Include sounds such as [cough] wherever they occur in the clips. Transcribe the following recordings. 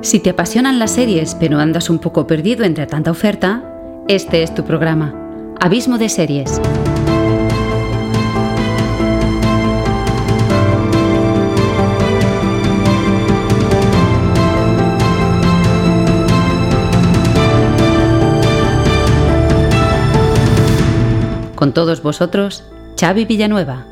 Si te apasionan las series pero andas un poco perdido entre tanta oferta, este es tu programa, Abismo de Series. Con todos vosotros, Xavi Villanueva.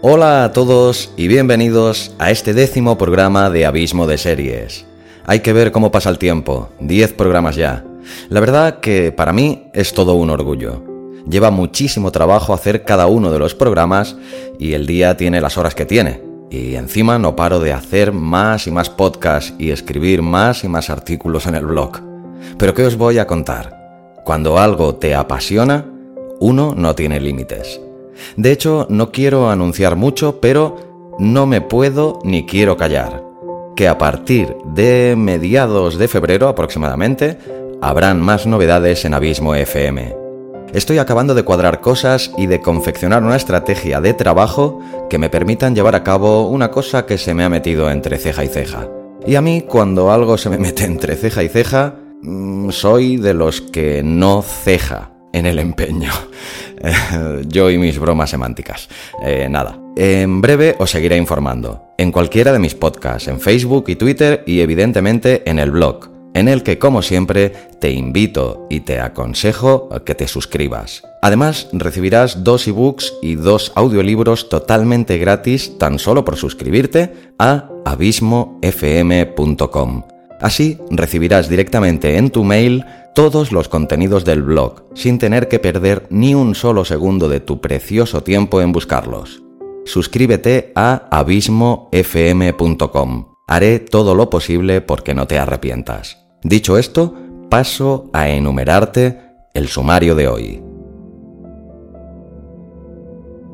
Hola a todos y bienvenidos a este décimo programa de Abismo de Series. Hay que ver cómo pasa el tiempo, 10 programas ya. La verdad que para mí es todo un orgullo. Lleva muchísimo trabajo hacer cada uno de los programas y el día tiene las horas que tiene. Y encima no paro de hacer más y más podcasts y escribir más y más artículos en el blog. Pero ¿qué os voy a contar? Cuando algo te apasiona, uno no tiene límites. De hecho, no quiero anunciar mucho, pero no me puedo ni quiero callar. Que a partir de mediados de febrero aproximadamente, habrán más novedades en Abismo FM. Estoy acabando de cuadrar cosas y de confeccionar una estrategia de trabajo que me permitan llevar a cabo una cosa que se me ha metido entre ceja y ceja. Y a mí, cuando algo se me [laughs] mete entre ceja y ceja, mm, soy de los que no ceja en el empeño. [laughs] Yo y mis bromas semánticas. Eh, nada. En breve os seguiré informando. En cualquiera de mis podcasts, en Facebook y Twitter y evidentemente en el blog, en el que como siempre te invito y te aconsejo que te suscribas. Además, recibirás dos ebooks y dos audiolibros totalmente gratis tan solo por suscribirte a abismofm.com. Así recibirás directamente en tu mail todos los contenidos del blog, sin tener que perder ni un solo segundo de tu precioso tiempo en buscarlos. Suscríbete a abismofm.com. Haré todo lo posible porque no te arrepientas. Dicho esto, paso a enumerarte el sumario de hoy.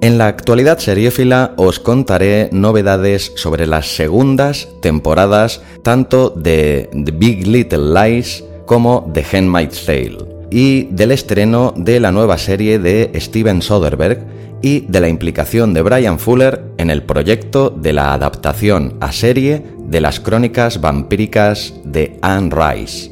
En la actualidad seriéfila os contaré novedades sobre las segundas temporadas tanto de The Big Little Lies como The Handmaid's Tale y del estreno de la nueva serie de Steven Soderbergh y de la implicación de Brian Fuller en el proyecto de la adaptación a serie de las crónicas vampíricas de Anne Rice.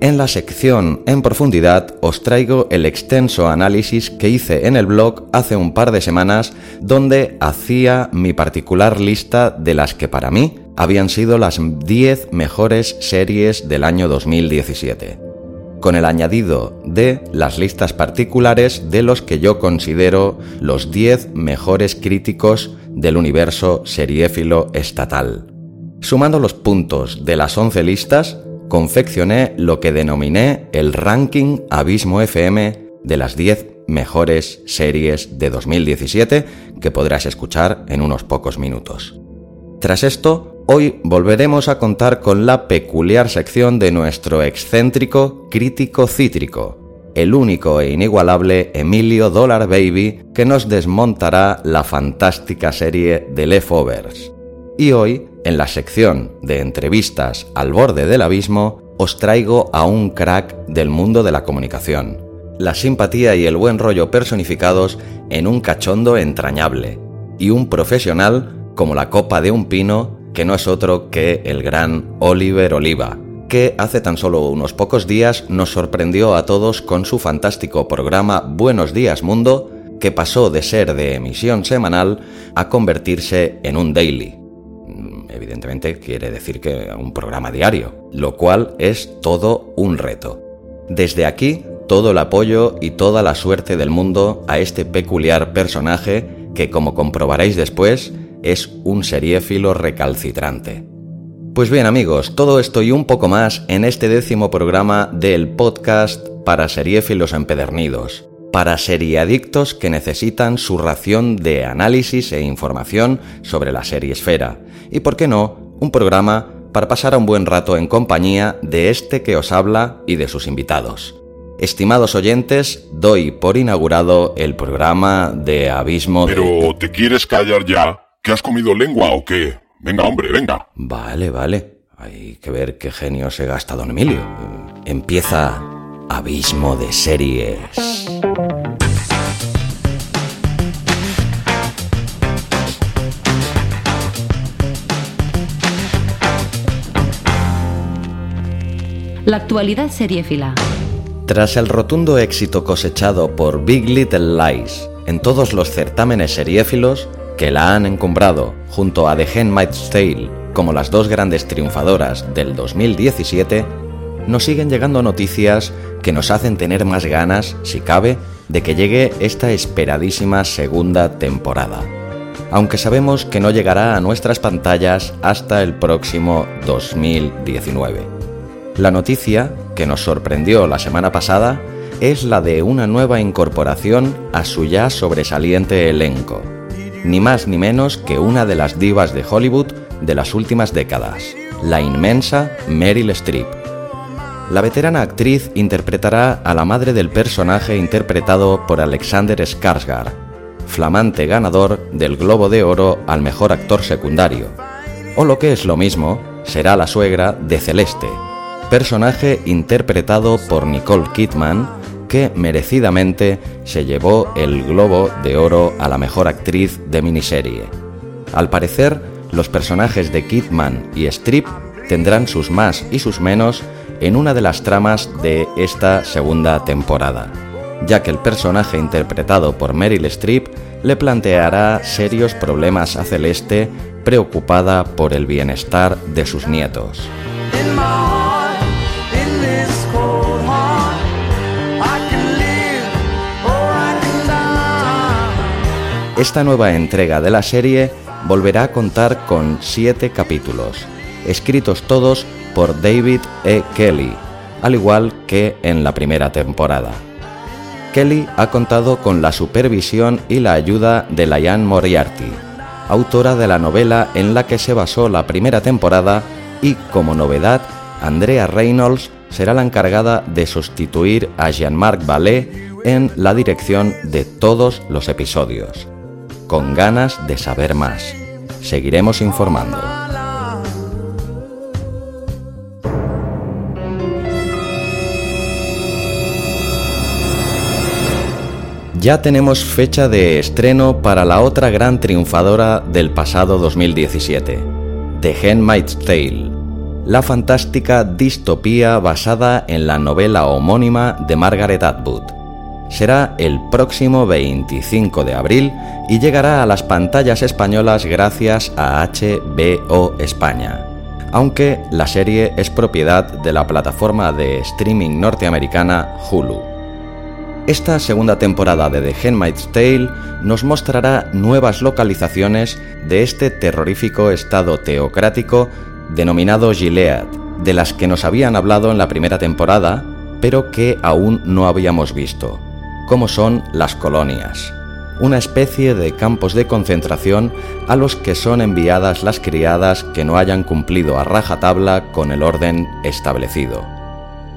En la sección En profundidad os traigo el extenso análisis que hice en el blog hace un par de semanas donde hacía mi particular lista de las que para mí habían sido las 10 mejores series del año 2017, con el añadido de las listas particulares de los que yo considero los 10 mejores críticos del universo seriéfilo estatal. Sumando los puntos de las 11 listas, confeccioné lo que denominé el ranking Abismo FM de las 10 mejores series de 2017 que podrás escuchar en unos pocos minutos. Tras esto, hoy volveremos a contar con la peculiar sección de nuestro excéntrico crítico cítrico, el único e inigualable Emilio Dollar Baby que nos desmontará la fantástica serie de Leftovers. Y hoy en la sección de entrevistas al borde del abismo, os traigo a un crack del mundo de la comunicación. La simpatía y el buen rollo personificados en un cachondo entrañable. Y un profesional como la copa de un pino que no es otro que el gran Oliver Oliva, que hace tan solo unos pocos días nos sorprendió a todos con su fantástico programa Buenos días Mundo, que pasó de ser de emisión semanal a convertirse en un daily evidentemente quiere decir que un programa diario, lo cual es todo un reto. Desde aquí, todo el apoyo y toda la suerte del mundo a este peculiar personaje que, como comprobaréis después, es un seriéfilo recalcitrante. Pues bien amigos, todo esto y un poco más en este décimo programa del podcast para seriéfilos empedernidos, para seriadictos que necesitan su ración de análisis e información sobre la serie esfera, y, por qué no, un programa para pasar un buen rato en compañía de este que os habla y de sus invitados. Estimados oyentes, doy por inaugurado el programa de Abismo Pero, ¿te quieres callar ya? ¿Que has comido lengua o qué? Venga, hombre, venga. Vale, vale. Hay que ver qué genio se gasta don Emilio. Empieza Abismo de Series. La actualidad seriéfila. Tras el rotundo éxito cosechado por Big Little Lies en todos los certámenes seriéfilos que la han encumbrado junto a The Handmaid's Tale como las dos grandes triunfadoras del 2017, nos siguen llegando noticias que nos hacen tener más ganas, si cabe, de que llegue esta esperadísima segunda temporada. Aunque sabemos que no llegará a nuestras pantallas hasta el próximo 2019. La noticia que nos sorprendió la semana pasada es la de una nueva incorporación a su ya sobresaliente elenco, ni más ni menos que una de las divas de Hollywood de las últimas décadas, la inmensa Meryl Streep. La veterana actriz interpretará a la madre del personaje interpretado por Alexander Skarsgård, flamante ganador del Globo de Oro al mejor actor secundario. O lo que es lo mismo, será la suegra de Celeste, personaje interpretado por Nicole Kidman, que merecidamente se llevó el Globo de Oro a la mejor actriz de miniserie. Al parecer, los personajes de Kidman y Strip tendrán sus más y sus menos en una de las tramas de esta segunda temporada, ya que el personaje interpretado por Meryl Streep le planteará serios problemas a Celeste preocupada por el bienestar de sus nietos. Esta nueva entrega de la serie volverá a contar con siete capítulos, escritos todos por David E. Kelly, al igual que en la primera temporada. Kelly ha contado con la supervisión y la ayuda de Liane Moriarty, autora de la novela en la que se basó la primera temporada y, como novedad, Andrea Reynolds será la encargada de sustituir a Jean-Marc Vallée en la dirección de todos los episodios con ganas de saber más. Seguiremos informando. Ya tenemos fecha de estreno para la otra gran triunfadora del pasado 2017, The Handmaid's Tale, la fantástica distopía basada en la novela homónima de Margaret Atwood será el próximo 25 de abril y llegará a las pantallas españolas gracias a HBO España, aunque la serie es propiedad de la plataforma de streaming norteamericana Hulu. Esta segunda temporada de The Handmaid's Tale nos mostrará nuevas localizaciones de este terrorífico estado teocrático denominado Gilead, de las que nos habían hablado en la primera temporada, pero que aún no habíamos visto como son las colonias, una especie de campos de concentración a los que son enviadas las criadas que no hayan cumplido a rajatabla con el orden establecido.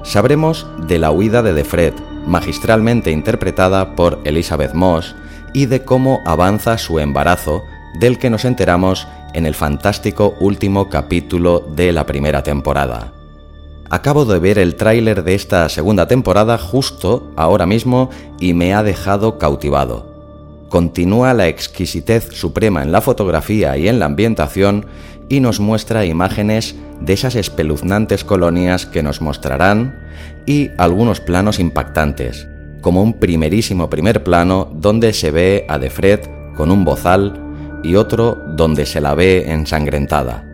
Sabremos de la huida de Defred, magistralmente interpretada por Elizabeth Moss, y de cómo avanza su embarazo, del que nos enteramos en el fantástico último capítulo de la primera temporada. Acabo de ver el tráiler de esta segunda temporada justo ahora mismo y me ha dejado cautivado. Continúa la exquisitez suprema en la fotografía y en la ambientación y nos muestra imágenes de esas espeluznantes colonias que nos mostrarán y algunos planos impactantes, como un primerísimo primer plano donde se ve a Defred con un bozal y otro donde se la ve ensangrentada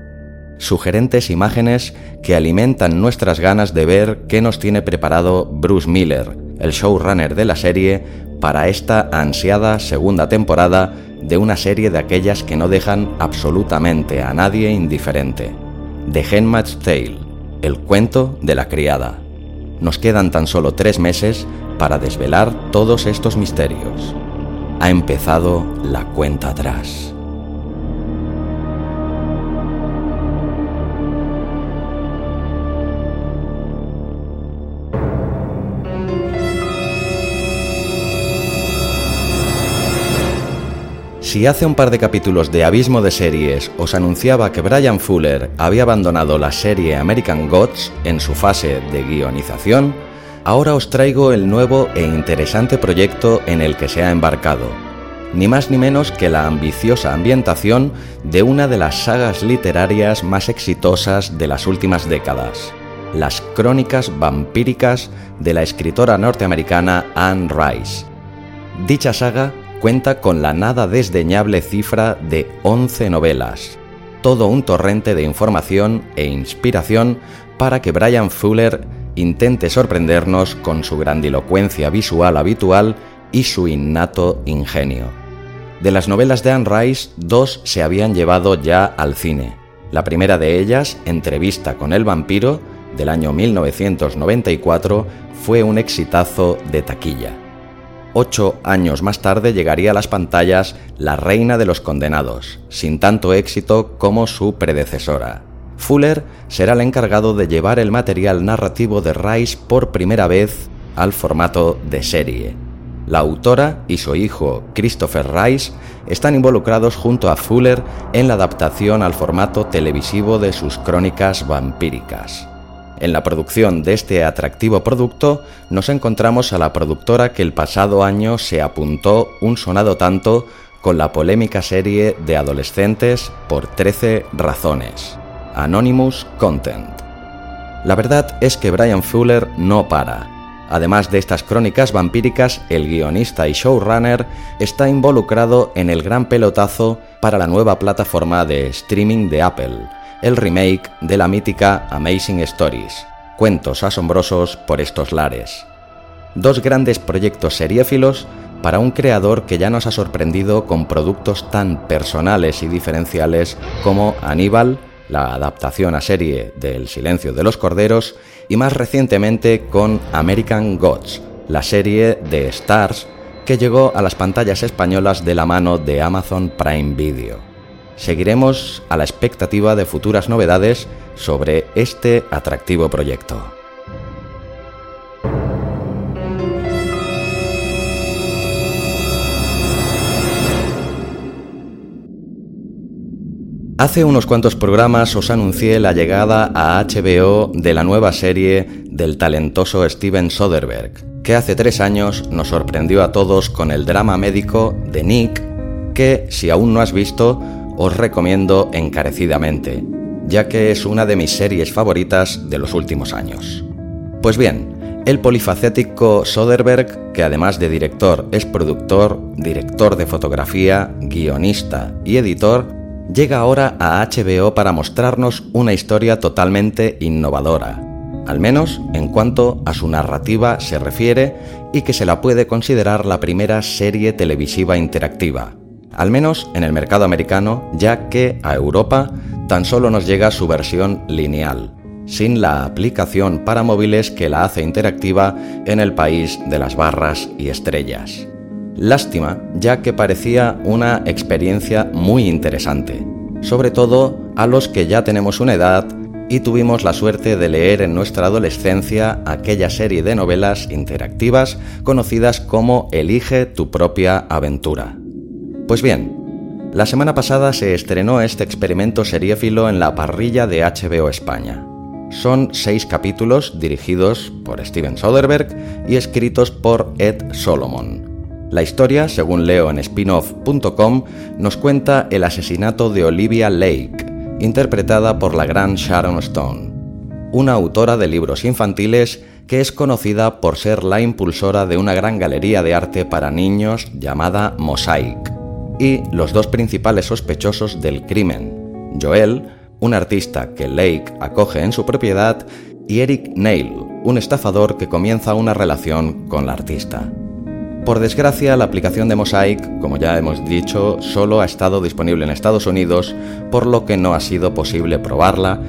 sugerentes imágenes que alimentan nuestras ganas de ver qué nos tiene preparado Bruce Miller, el showrunner de la serie, para esta ansiada segunda temporada de una serie de aquellas que no dejan absolutamente a nadie indiferente. The Handmaid's Tale, el cuento de la criada. Nos quedan tan solo tres meses para desvelar todos estos misterios. Ha empezado la cuenta atrás. Si hace un par de capítulos de Abismo de Series os anunciaba que Brian Fuller había abandonado la serie American Gods en su fase de guionización, ahora os traigo el nuevo e interesante proyecto en el que se ha embarcado. Ni más ni menos que la ambiciosa ambientación de una de las sagas literarias más exitosas de las últimas décadas. Las crónicas vampíricas de la escritora norteamericana Anne Rice. Dicha saga cuenta con la nada desdeñable cifra de 11 novelas, todo un torrente de información e inspiración para que Brian Fuller intente sorprendernos con su grandilocuencia visual habitual y su innato ingenio. De las novelas de Anne Rice, dos se habían llevado ya al cine. La primera de ellas, Entrevista con el vampiro, del año 1994, fue un exitazo de taquilla. Ocho años más tarde llegaría a las pantallas La Reina de los Condenados, sin tanto éxito como su predecesora. Fuller será el encargado de llevar el material narrativo de Rice por primera vez al formato de serie. La autora y su hijo Christopher Rice están involucrados junto a Fuller en la adaptación al formato televisivo de sus crónicas vampíricas. En la producción de este atractivo producto nos encontramos a la productora que el pasado año se apuntó un sonado tanto con la polémica serie de adolescentes por 13 razones, Anonymous Content. La verdad es que Brian Fuller no para. Además de estas crónicas vampíricas, el guionista y showrunner está involucrado en el gran pelotazo para la nueva plataforma de streaming de Apple, el remake de la mítica Amazing Stories, cuentos asombrosos por estos lares. Dos grandes proyectos seriéfilos para un creador que ya nos ha sorprendido con productos tan personales y diferenciales como Aníbal, la adaptación a serie del Silencio de los Corderos, y más recientemente con American Gods, la serie de Stars que llegó a las pantallas españolas de la mano de Amazon Prime Video seguiremos a la expectativa de futuras novedades sobre este atractivo proyecto. Hace unos cuantos programas os anuncié la llegada a HBO de la nueva serie del talentoso Steven Soderbergh, que hace tres años nos sorprendió a todos con el drama médico de Nick, que si aún no has visto, os recomiendo encarecidamente, ya que es una de mis series favoritas de los últimos años. Pues bien, el polifacético Soderbergh, que además de director es productor, director de fotografía, guionista y editor, llega ahora a HBO para mostrarnos una historia totalmente innovadora, al menos en cuanto a su narrativa se refiere y que se la puede considerar la primera serie televisiva interactiva, al menos en el mercado americano, ya que a Europa tan solo nos llega su versión lineal, sin la aplicación para móviles que la hace interactiva en el país de las barras y estrellas. Lástima, ya que parecía una experiencia muy interesante, sobre todo a los que ya tenemos una edad y tuvimos la suerte de leer en nuestra adolescencia aquella serie de novelas interactivas conocidas como Elige tu propia aventura. Pues bien, la semana pasada se estrenó este experimento seriéfilo en la parrilla de HBO España. Son seis capítulos dirigidos por Steven Soderbergh y escritos por Ed Solomon. La historia, según leo en spinoff.com, nos cuenta el asesinato de Olivia Lake, interpretada por la gran Sharon Stone, una autora de libros infantiles que es conocida por ser la impulsora de una gran galería de arte para niños llamada Mosaic y los dos principales sospechosos del crimen, Joel, un artista que Lake acoge en su propiedad, y Eric Neil, un estafador que comienza una relación con la artista. Por desgracia, la aplicación de Mosaic, como ya hemos dicho, solo ha estado disponible en Estados Unidos, por lo que no ha sido posible probarla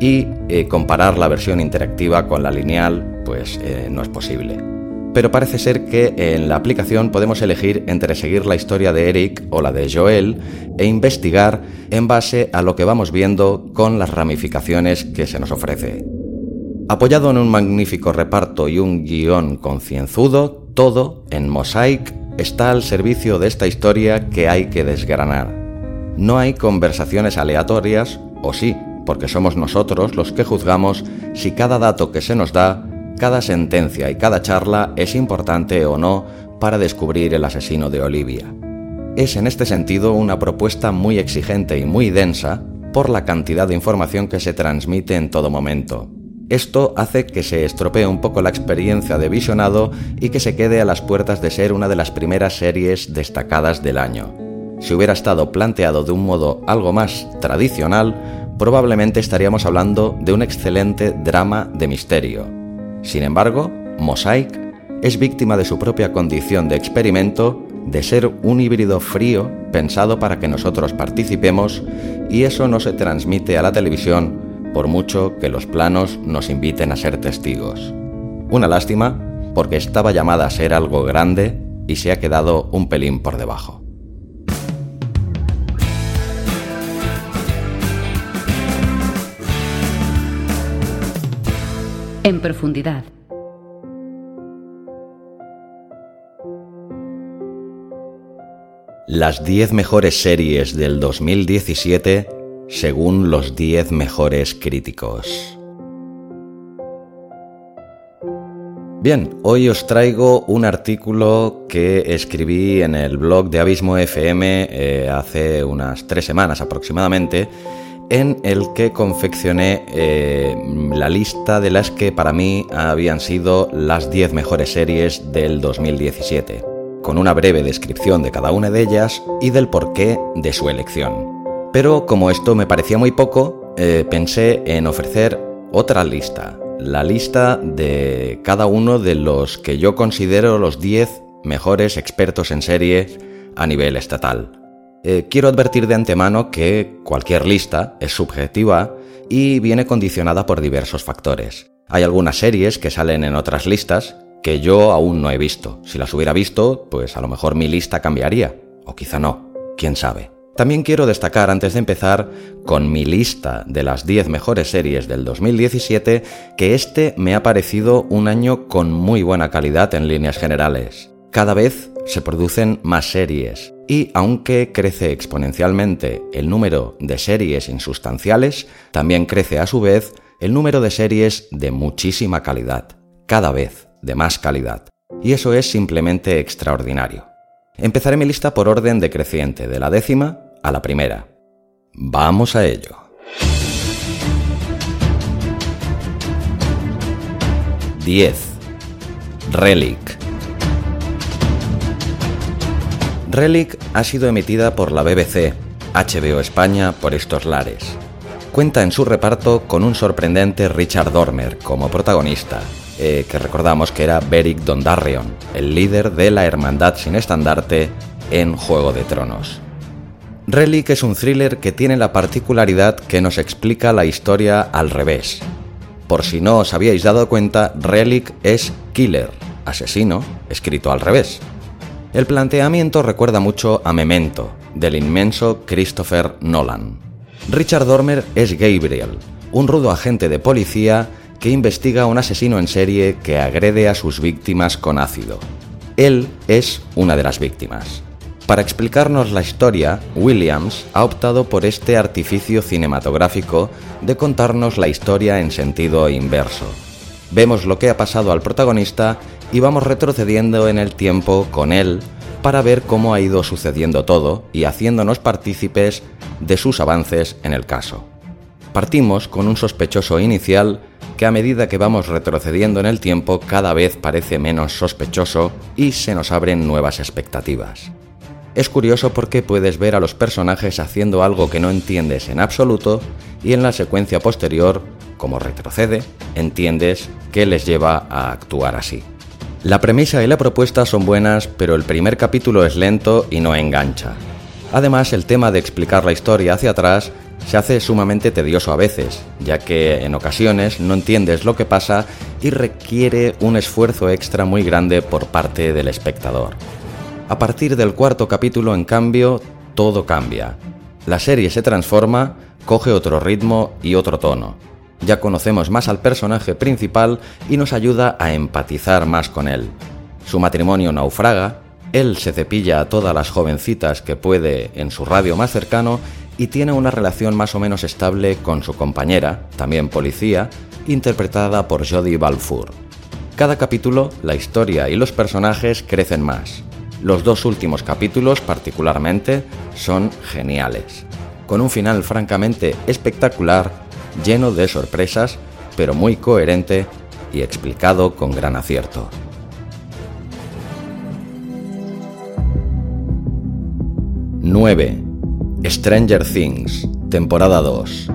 y eh, comparar la versión interactiva con la lineal, pues eh, no es posible pero parece ser que en la aplicación podemos elegir entre seguir la historia de Eric o la de Joel e investigar en base a lo que vamos viendo con las ramificaciones que se nos ofrece. Apoyado en un magnífico reparto y un guion concienzudo, todo en Mosaic está al servicio de esta historia que hay que desgranar. No hay conversaciones aleatorias, o sí, porque somos nosotros los que juzgamos si cada dato que se nos da cada sentencia y cada charla es importante o no para descubrir el asesino de Olivia. Es en este sentido una propuesta muy exigente y muy densa por la cantidad de información que se transmite en todo momento. Esto hace que se estropee un poco la experiencia de visionado y que se quede a las puertas de ser una de las primeras series destacadas del año. Si hubiera estado planteado de un modo algo más tradicional, probablemente estaríamos hablando de un excelente drama de misterio. Sin embargo, Mosaic es víctima de su propia condición de experimento, de ser un híbrido frío pensado para que nosotros participemos y eso no se transmite a la televisión por mucho que los planos nos inviten a ser testigos. Una lástima porque estaba llamada a ser algo grande y se ha quedado un pelín por debajo. En profundidad. Las 10 mejores series del 2017 según los 10 mejores críticos. Bien, hoy os traigo un artículo que escribí en el blog de Abismo FM eh, hace unas tres semanas aproximadamente, en el que confeccioné eh, la lista de las que para mí habían sido las 10 mejores series del 2017 con una breve descripción de cada una de ellas y del porqué de su elección. Pero como esto me parecía muy poco, eh, pensé en ofrecer otra lista, la lista de cada uno de los que yo considero los 10 mejores expertos en serie a nivel estatal. Eh, quiero advertir de antemano que cualquier lista es subjetiva y viene condicionada por diversos factores. Hay algunas series que salen en otras listas que yo aún no he visto. Si las hubiera visto, pues a lo mejor mi lista cambiaría, o quizá no, quién sabe. También quiero destacar antes de empezar con mi lista de las 10 mejores series del 2017 que este me ha parecido un año con muy buena calidad en líneas generales. Cada vez se producen más series y aunque crece exponencialmente el número de series insustanciales, también crece a su vez el número de series de muchísima calidad. Cada vez de más calidad. Y eso es simplemente extraordinario. Empezaré mi lista por orden decreciente, de la décima a la primera. Vamos a ello. Diez. Relic. Relic ha sido emitida por la BBC, HBO España por estos lares. Cuenta en su reparto con un sorprendente Richard Dormer como protagonista, eh, que recordamos que era Beric Dondarrion, el líder de la Hermandad sin estandarte en Juego de Tronos. Relic es un thriller que tiene la particularidad que nos explica la historia al revés. Por si no os habíais dado cuenta, Relic es killer, asesino, escrito al revés. El planteamiento recuerda mucho a Memento, del inmenso Christopher Nolan. Richard Dormer es Gabriel, un rudo agente de policía que investiga a un asesino en serie que agrede a sus víctimas con ácido. Él es una de las víctimas. Para explicarnos la historia, Williams ha optado por este artificio cinematográfico de contarnos la historia en sentido inverso. Vemos lo que ha pasado al protagonista y vamos retrocediendo en el tiempo con él para ver cómo ha ido sucediendo todo y haciéndonos partícipes de sus avances en el caso. Partimos con un sospechoso inicial que a medida que vamos retrocediendo en el tiempo cada vez parece menos sospechoso y se nos abren nuevas expectativas. Es curioso porque puedes ver a los personajes haciendo algo que no entiendes en absoluto y en la secuencia posterior, como retrocede, entiendes qué les lleva a actuar así. La premisa y la propuesta son buenas, pero el primer capítulo es lento y no engancha. Además, el tema de explicar la historia hacia atrás se hace sumamente tedioso a veces, ya que en ocasiones no entiendes lo que pasa y requiere un esfuerzo extra muy grande por parte del espectador. A partir del cuarto capítulo, en cambio, todo cambia. La serie se transforma, coge otro ritmo y otro tono. Ya conocemos más al personaje principal y nos ayuda a empatizar más con él. Su matrimonio naufraga, él se cepilla a todas las jovencitas que puede en su radio más cercano y tiene una relación más o menos estable con su compañera, también policía, interpretada por Jodie Balfour. Cada capítulo, la historia y los personajes crecen más. Los dos últimos capítulos, particularmente, son geniales, con un final francamente espectacular, lleno de sorpresas pero muy coherente y explicado con gran acierto. 9. Stranger Things, temporada 2.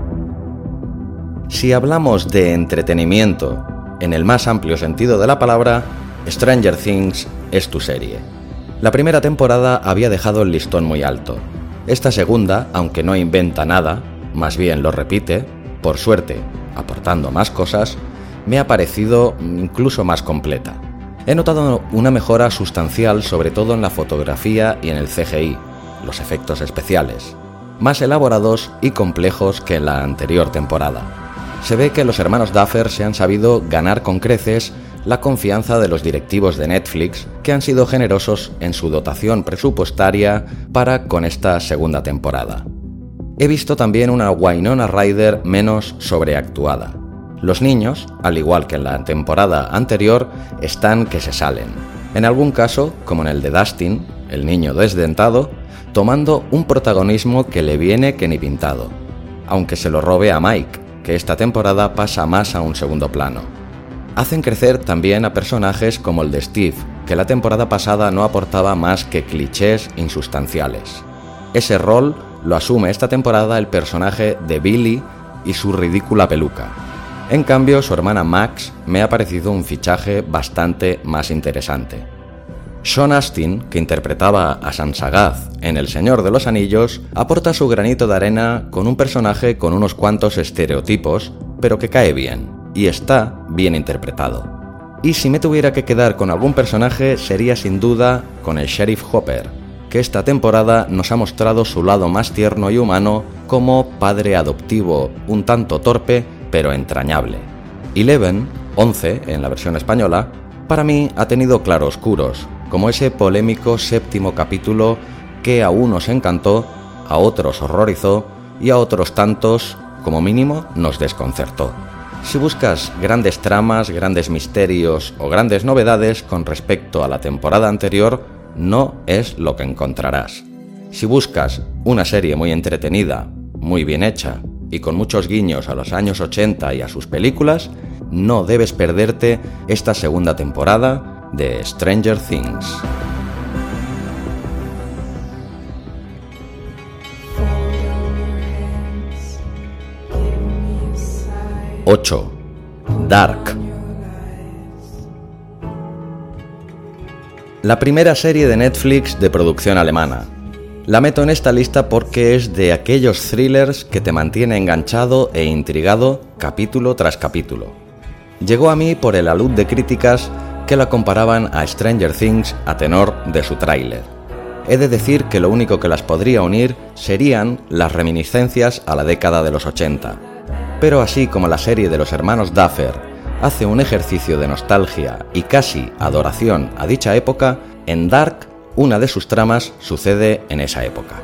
Si hablamos de entretenimiento en el más amplio sentido de la palabra, Stranger Things es tu serie. La primera temporada había dejado el listón muy alto. Esta segunda, aunque no inventa nada, más bien lo repite, por suerte, aportando más cosas, me ha parecido incluso más completa. He notado una mejora sustancial sobre todo en la fotografía y en el CGI, los efectos especiales, más elaborados y complejos que en la anterior temporada. Se ve que los hermanos Duffer se han sabido ganar con creces la confianza de los directivos de Netflix, que han sido generosos en su dotación presupuestaria para con esta segunda temporada. He visto también una Winona Ryder menos sobreactuada. Los niños, al igual que en la temporada anterior, están que se salen. En algún caso, como en el de Dustin, el niño desdentado, tomando un protagonismo que le viene que ni pintado, aunque se lo robe a Mike, que esta temporada pasa más a un segundo plano. Hacen crecer también a personajes como el de Steve, que la temporada pasada no aportaba más que clichés insustanciales. Ese rol lo asume esta temporada el personaje de Billy y su ridícula peluca. En cambio, su hermana Max me ha parecido un fichaje bastante más interesante. Sean Astin, que interpretaba a Sansagath en El Señor de los Anillos, aporta su granito de arena con un personaje con unos cuantos estereotipos, pero que cae bien, y está bien interpretado. Y si me tuviera que quedar con algún personaje sería sin duda con el Sheriff Hopper, que esta temporada nos ha mostrado su lado más tierno y humano como padre adoptivo, un tanto torpe, pero entrañable. Eleven, 11 en la versión española, para mí ha tenido claroscuros, como ese polémico séptimo capítulo que a unos encantó, a otros horrorizó y a otros tantos, como mínimo, nos desconcertó. Si buscas grandes tramas, grandes misterios o grandes novedades con respecto a la temporada anterior, no es lo que encontrarás. Si buscas una serie muy entretenida, muy bien hecha y con muchos guiños a los años 80 y a sus películas, no debes perderte esta segunda temporada de Stranger Things. 8. Dark. La primera serie de Netflix de producción alemana. La meto en esta lista porque es de aquellos thrillers que te mantiene enganchado e intrigado capítulo tras capítulo. Llegó a mí por el alud de críticas que la comparaban a Stranger Things a tenor de su tráiler. He de decir que lo único que las podría unir serían las reminiscencias a la década de los 80. Pero así como la serie de los hermanos Duffer hace un ejercicio de nostalgia y casi adoración a dicha época, en Dark una de sus tramas sucede en esa época.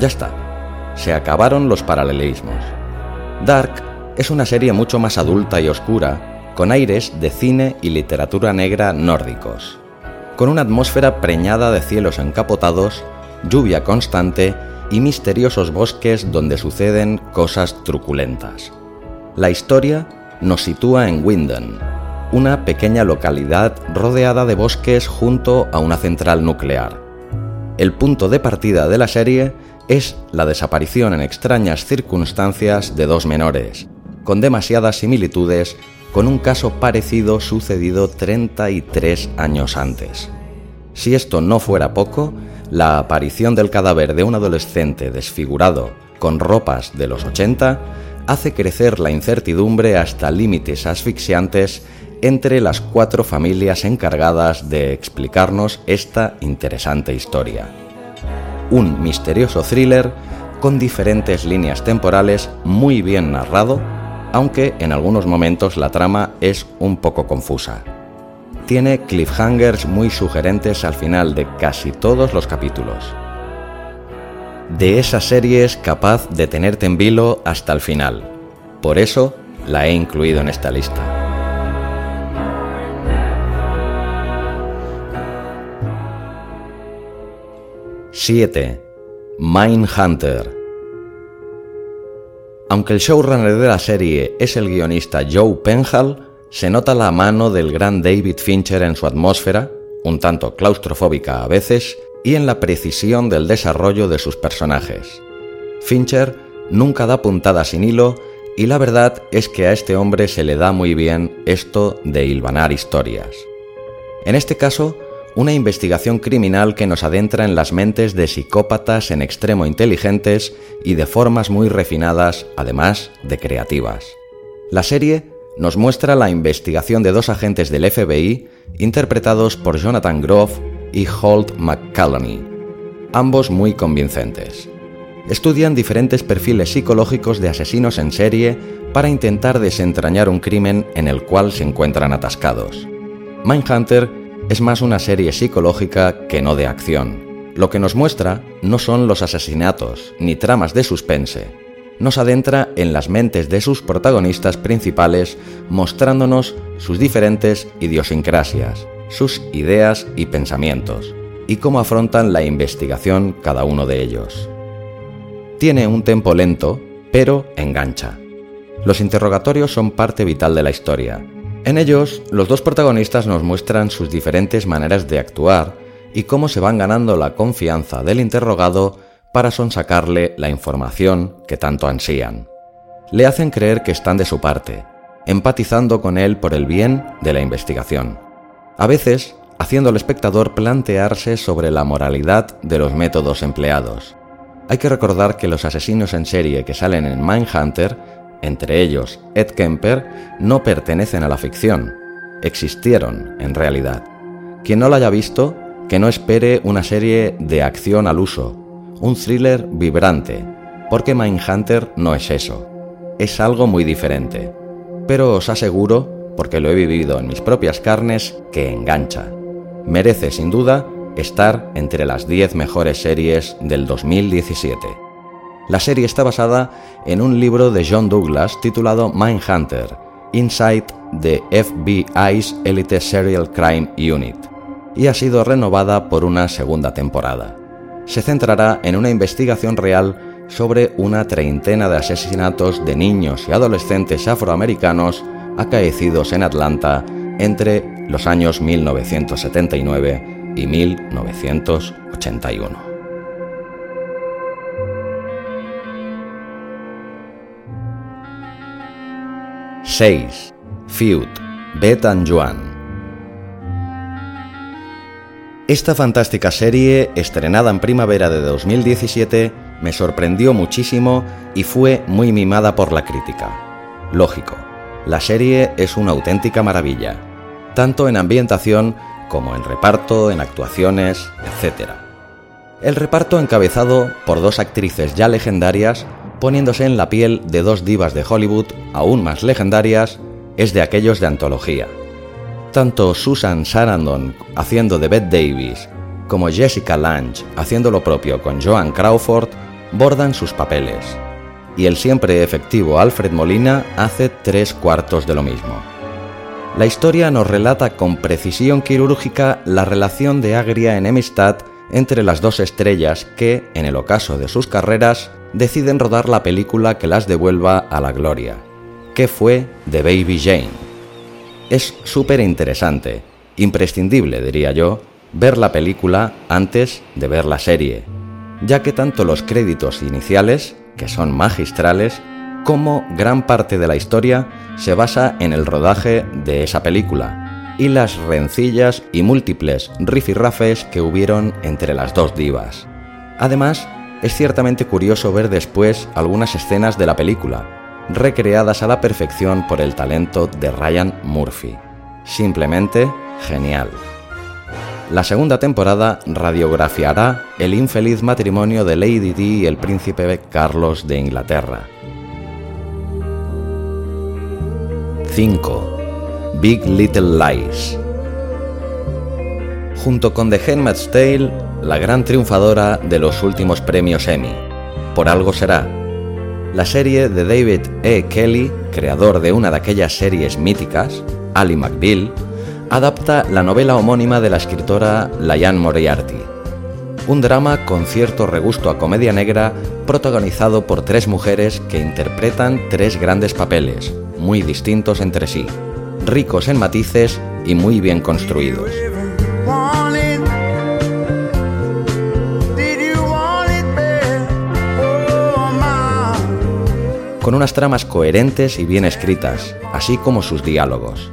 Ya está, se acabaron los paralelismos. Dark es una serie mucho más adulta y oscura con aires de cine y literatura negra nórdicos, con una atmósfera preñada de cielos encapotados, lluvia constante y misteriosos bosques donde suceden cosas truculentas. La historia nos sitúa en Winden, una pequeña localidad rodeada de bosques junto a una central nuclear. El punto de partida de la serie es la desaparición en extrañas circunstancias de dos menores, con demasiadas similitudes con un caso parecido sucedido 33 años antes. Si esto no fuera poco, la aparición del cadáver de un adolescente desfigurado con ropas de los 80 hace crecer la incertidumbre hasta límites asfixiantes entre las cuatro familias encargadas de explicarnos esta interesante historia. Un misterioso thriller con diferentes líneas temporales muy bien narrado aunque en algunos momentos la trama es un poco confusa. Tiene cliffhangers muy sugerentes al final de casi todos los capítulos. De esa serie es capaz de tenerte en vilo hasta el final. Por eso la he incluido en esta lista. ...7. Mindhunter Aunque el showrunner de la serie es el guionista Joe Penhall, se nota la mano del gran David Fincher en su atmósfera, un tanto claustrofóbica a veces, y en la precisión del desarrollo de sus personajes. Fincher nunca da puntada sin hilo y la verdad es que a este hombre se le da muy bien esto de hilvanar historias. En este caso, una investigación criminal que nos adentra en las mentes de psicópatas en extremo inteligentes y de formas muy refinadas, además de creativas. La serie nos muestra la investigación de dos agentes del FBI interpretados por Jonathan Groff y Holt McCallany, ambos muy convincentes. Estudian diferentes perfiles psicológicos de asesinos en serie para intentar desentrañar un crimen en el cual se encuentran atascados. Mindhunter es más una serie psicológica que no de acción. Lo que nos muestra no son los asesinatos ni tramas de suspense. Nos adentra en las mentes de sus protagonistas principales mostrándonos sus diferentes idiosincrasias, sus ideas y pensamientos, y cómo afrontan la investigación cada uno de ellos. Tiene un tempo lento, pero engancha. Los interrogatorios son parte vital de la historia, en ellos, los dos protagonistas nos muestran sus diferentes maneras de actuar y cómo se van ganando la confianza del interrogado para sonsacarle la información que tanto ansían. Le hacen creer que están de su parte, empatizando con él por el bien de la investigación. A veces, haciendo al espectador plantearse sobre la moralidad de los métodos empleados. Hay que recordar que los asesinos en serie que salen en Mindhunter entre ellos Ed Kemper, no pertenecen a la ficción, existieron en realidad. Quien no la haya visto, que no espere una serie de acción al uso, un thriller vibrante, porque Mindhunter no es eso, es algo muy diferente. Pero os aseguro, porque lo he vivido en mis propias carnes, que engancha. Merece sin duda estar entre las 10 mejores series del 2017. La serie está basada en un libro de John Douglas titulado Mindhunter, Inside the FBI's Elite Serial Crime Unit, y ha sido renovada por una segunda temporada. Se centrará en una investigación real sobre una treintena de asesinatos de niños y adolescentes afroamericanos acaecidos en Atlanta entre los años 1979 y 1981. 6. Feud, Bet and Joan. Esta fantástica serie, estrenada en primavera de 2017, me sorprendió muchísimo y fue muy mimada por la crítica. Lógico, la serie es una auténtica maravilla, tanto en ambientación como en reparto, en actuaciones, etc. El reparto encabezado por dos actrices ya legendarias poniéndose en la piel de dos divas de Hollywood aún más legendarias, es de aquellos de antología. Tanto Susan Sarandon haciendo de Bette Davis como Jessica Lange haciendo lo propio con Joan Crawford bordan sus papeles. Y el siempre efectivo Alfred Molina hace tres cuartos de lo mismo. La historia nos relata con precisión quirúrgica la relación de agria enemistad entre las dos estrellas que, en el ocaso de sus carreras, deciden rodar la película que las devuelva a la gloria, que fue The Baby Jane. Es súper interesante, imprescindible diría yo, ver la película antes de ver la serie, ya que tanto los créditos iniciales, que son magistrales, como gran parte de la historia se basa en el rodaje de esa película y las rencillas y múltiples rifirrafes que hubieron entre las dos divas. Además, es ciertamente curioso ver después algunas escenas de la película, recreadas a la perfección por el talento de Ryan Murphy. Simplemente genial. La segunda temporada radiografiará el infeliz matrimonio de Lady Di y el príncipe Carlos de Inglaterra. 5. Big Little Lies. Junto con The Handmaid's Tale, la gran triunfadora de los últimos premios Emmy. Por algo será. La serie de David E. Kelly, creador de una de aquellas series míticas, Ali McBeal, adapta la novela homónima de la escritora Liane Moriarty. un drama con cierto regusto a comedia negra protagonizado por tres mujeres que interpretan tres grandes papeles, muy distintos entre sí, ricos en matices y muy bien construidos. Con unas tramas coherentes y bien escritas, así como sus diálogos.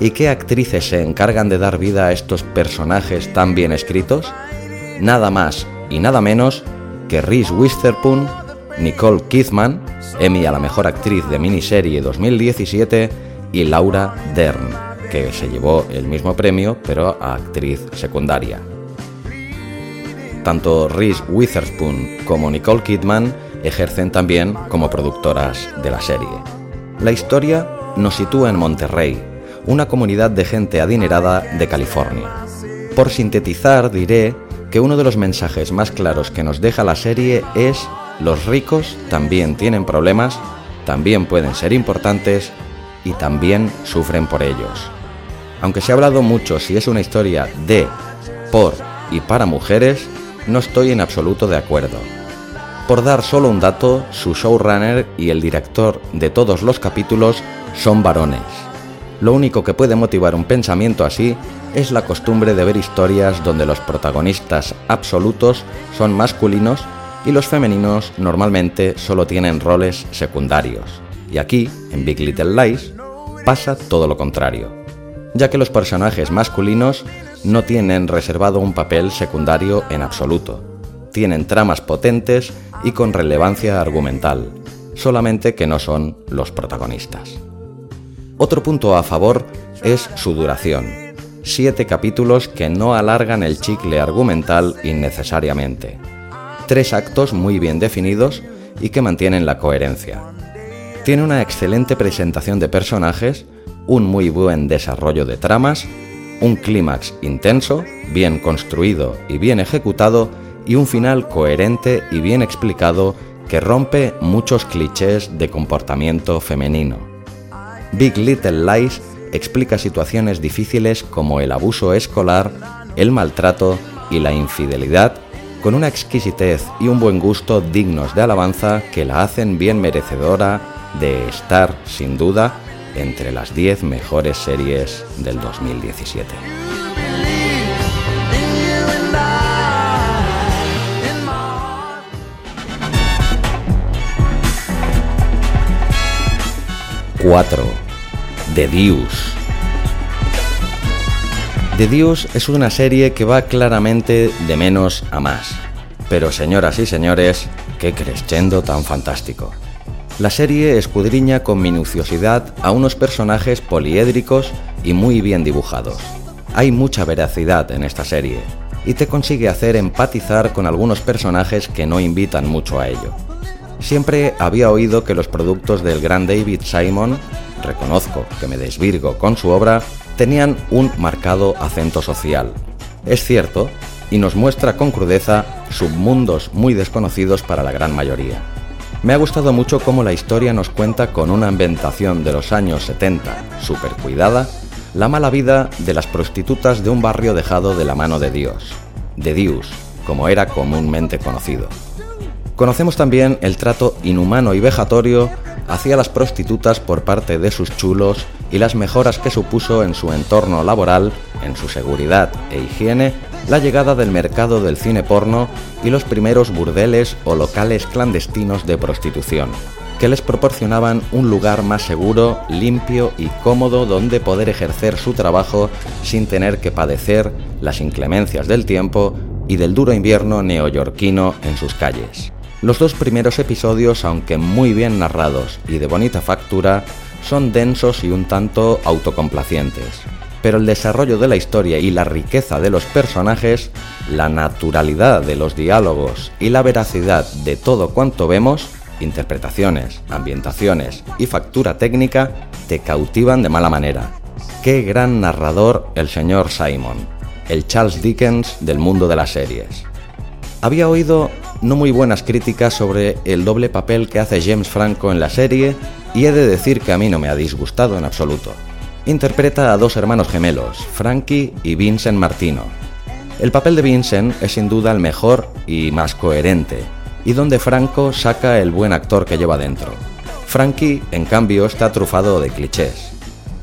¿Y qué actrices se encargan de dar vida a estos personajes tan bien escritos? Nada más y nada menos que Reese Witherspoon, Nicole Kidman, Emmy a la mejor actriz de miniserie 2017 y Laura Dern, que se llevó el mismo premio pero a actriz secundaria. Tanto Reese Witherspoon como Nicole Kidman ejercen también como productoras de la serie. La historia nos sitúa en Monterrey, una comunidad de gente adinerada de California. Por sintetizar, diré que uno de los mensajes más claros que nos deja la serie es los ricos también tienen problemas, también pueden ser importantes y también sufren por ellos. Aunque se ha hablado mucho si es una historia de, por y para mujeres, no estoy en absoluto de acuerdo. Por dar solo un dato, su showrunner y el director de todos los capítulos son varones. Lo único que puede motivar un pensamiento así es la costumbre de ver historias donde los protagonistas absolutos son masculinos y los femeninos normalmente solo tienen roles secundarios. Y aquí, en Big Little Lies, pasa todo lo contrario, ya que los personajes masculinos no tienen reservado un papel secundario en absoluto. Tienen tramas potentes y con relevancia argumental, solamente que no son los protagonistas. Otro punto a favor es su duración. Siete capítulos que no alargan el chicle argumental innecesariamente. Tres actos muy bien definidos y que mantienen la coherencia. Tiene una excelente presentación de personajes, un muy buen desarrollo de tramas, un clímax intenso, bien construido y bien ejecutado, y un final coherente y bien explicado que rompe muchos clichés de comportamiento femenino. Big Little Lies explica situaciones difíciles como el abuso escolar, el maltrato y la infidelidad con una exquisitez y un buen gusto dignos de alabanza que la hacen bien merecedora de estar, sin duda, entre las 10 mejores series del 2017. ¡4! The Deuce. The Deuce es una serie que va claramente de menos a más. Pero señoras y señores, qué crescendo tan fantástico. La serie escudriña con minuciosidad a unos personajes poliédricos y muy bien dibujados. Hay mucha veracidad en esta serie y te consigue hacer empatizar con algunos personajes que no invitan mucho a ello. Siempre había oído que los productos del gran David Simon reconozco que me desvirgo con su obra, tenían un marcado acento social. Es cierto, y nos muestra con crudeza submundos muy desconocidos para la gran mayoría. Me ha gustado mucho cómo la historia nos cuenta con una ambientación de los años 70, super cuidada, la mala vida de las prostitutas de un barrio dejado de la mano de Dios, de Dios, como era comúnmente conocido. Conocemos también el trato inhumano y vejatorio hacia las prostitutas por parte de sus chulos y las mejoras que supuso en su entorno laboral, en su seguridad e higiene, la llegada del mercado del cine porno y los primeros burdeles o locales clandestinos de prostitución, que les proporcionaban un lugar más seguro, limpio y cómodo donde poder ejercer su trabajo sin tener que padecer las inclemencias del tiempo y del duro invierno neoyorquino en sus calles. Los dos primeros episodios, aunque muy bien narrados y de bonita factura, son densos y un tanto autocomplacientes. Pero el desarrollo de la historia y la riqueza de los personajes, la naturalidad de los diálogos y la veracidad de todo cuanto vemos, interpretaciones, ambientaciones y factura técnica, te cautivan de mala manera. Qué gran narrador el señor Simon, el Charles Dickens del mundo de las series. Había oído no muy buenas críticas sobre el doble papel que hace James Franco en la serie y he de decir que a mí no me ha disgustado en absoluto. Interpreta a dos hermanos gemelos, Frankie y Vincent Martino. El papel de Vincent es sin duda el mejor y más coherente, y donde Franco saca el buen actor que lleva dentro. Frankie, en cambio, está trufado de clichés.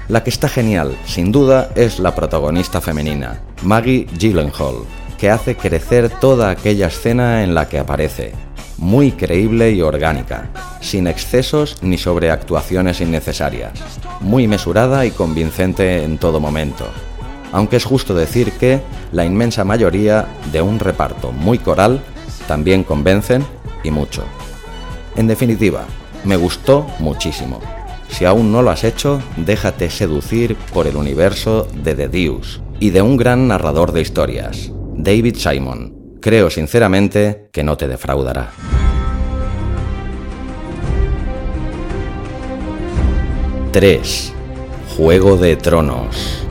La que está genial, sin duda, es la protagonista femenina, Maggie Gyllenhaal, que hace crecer toda aquella escena en la que aparece. Muy creíble y orgánica, sin excesos ni sobreactuaciones innecesarias. Muy mesurada y convincente en todo momento. Aunque es justo decir que la inmensa mayoría de un reparto muy coral también convencen y mucho. En definitiva, me gustó muchísimo. Si aún no lo has hecho, déjate seducir por el universo de The Deuce y de un gran narrador de historias, David Simon. Creo sinceramente que no te defraudará. ¡3! Juego de Tronos.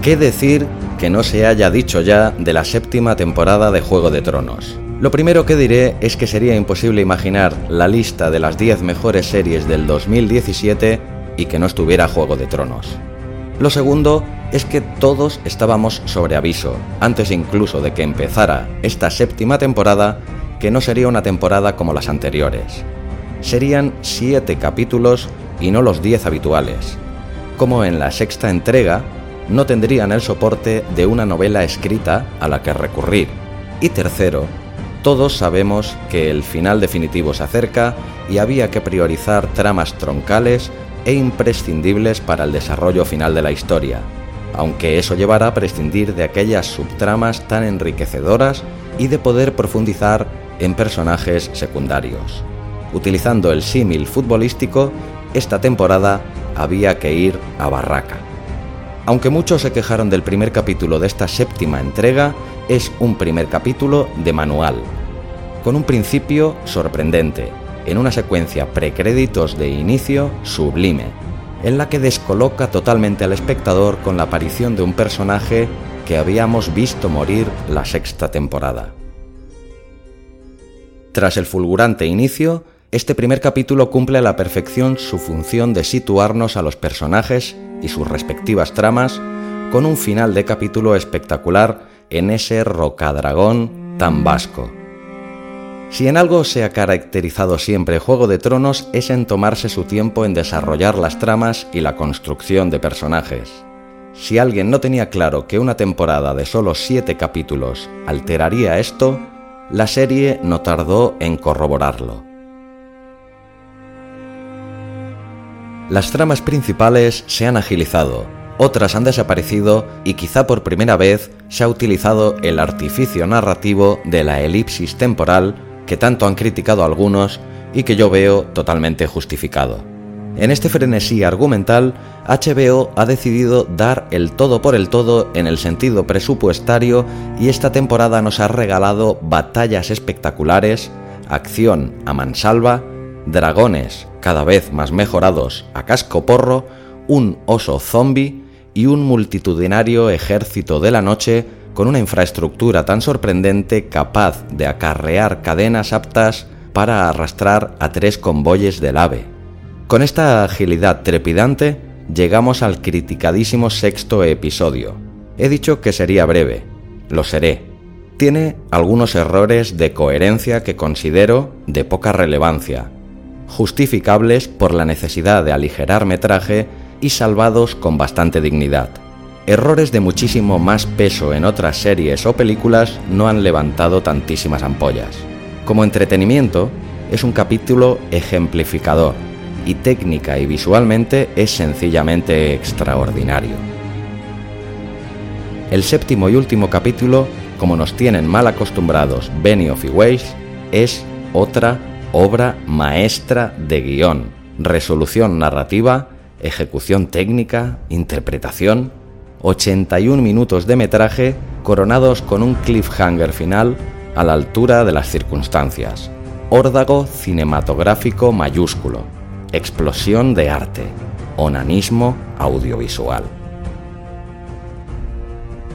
¿Qué decir que no se haya dicho ya de la séptima temporada de Juego de Tronos? Lo primero que diré es que sería imposible imaginar la lista de las 10 mejores series del 2017 y que no estuviera Juego de Tronos. Lo segundo es que todos estábamos sobre aviso, antes incluso de que empezara esta séptima temporada, que no sería una temporada como las anteriores. Serían 7 capítulos y no los 10 habituales. Como en la sexta entrega, no tendrían el soporte de una novela escrita a la que recurrir. Y tercero, todos sabemos que el final definitivo se acerca y había que priorizar tramas troncales e imprescindibles para el desarrollo final de la historia, aunque eso llevará a prescindir de aquellas subtramas tan enriquecedoras y de poder profundizar en personajes secundarios. Utilizando el símil futbolístico, esta temporada había que ir a Barraca. Aunque muchos se quejaron del primer capítulo de esta séptima entrega, es un primer capítulo de manual, con un principio sorprendente, en una secuencia precréditos de inicio sublime, en la que descoloca totalmente al espectador con la aparición de un personaje que habíamos visto morir la sexta temporada. Tras el fulgurante inicio, este primer capítulo cumple a la perfección su función de situarnos a los personajes y sus respectivas tramas con un final de capítulo espectacular en ese rocadragón tan vasco. Si en algo se ha caracterizado siempre Juego de Tronos es en tomarse su tiempo en desarrollar las tramas y la construcción de personajes. Si alguien no tenía claro que una temporada de solo siete capítulos alteraría esto, la serie no tardó en corroborarlo. Las tramas principales se han agilizado, otras han desaparecido y quizá por primera vez se ha utilizado el artificio narrativo de la elipsis temporal que tanto han criticado algunos y que yo veo totalmente justificado. En este frenesí argumental, HBO ha decidido dar el todo por el todo en el sentido presupuestario y esta temporada nos ha regalado batallas espectaculares, acción a mansalva, dragones cada vez más mejorados a casco porro, un oso zombie y un multitudinario ejército de la noche con una infraestructura tan sorprendente capaz de acarrear cadenas aptas para arrastrar a tres convoyes del AVE. Con esta agilidad trepidante llegamos al criticadísimo sexto episodio. He dicho que sería breve, lo seré. Tiene algunos errores de coherencia que considero de poca relevancia, justificables por la necesidad de aligerar metraje y salvados con bastante dignidad. Errores de muchísimo más peso en otras series o películas no han levantado tantísimas ampollas. Como entretenimiento, es un capítulo ejemplificador y técnica y visualmente es sencillamente extraordinario. El séptimo y último capítulo, como nos tienen mal acostumbrados Benioff y Weiss, es otra obra maestra de guion, resolución narrativa, ejecución técnica, interpretación, 81 minutos de metraje coronados con un cliffhanger final a la altura de las circunstancias, órdago cinematográfico mayúsculo, explosión de arte, onanismo audiovisual.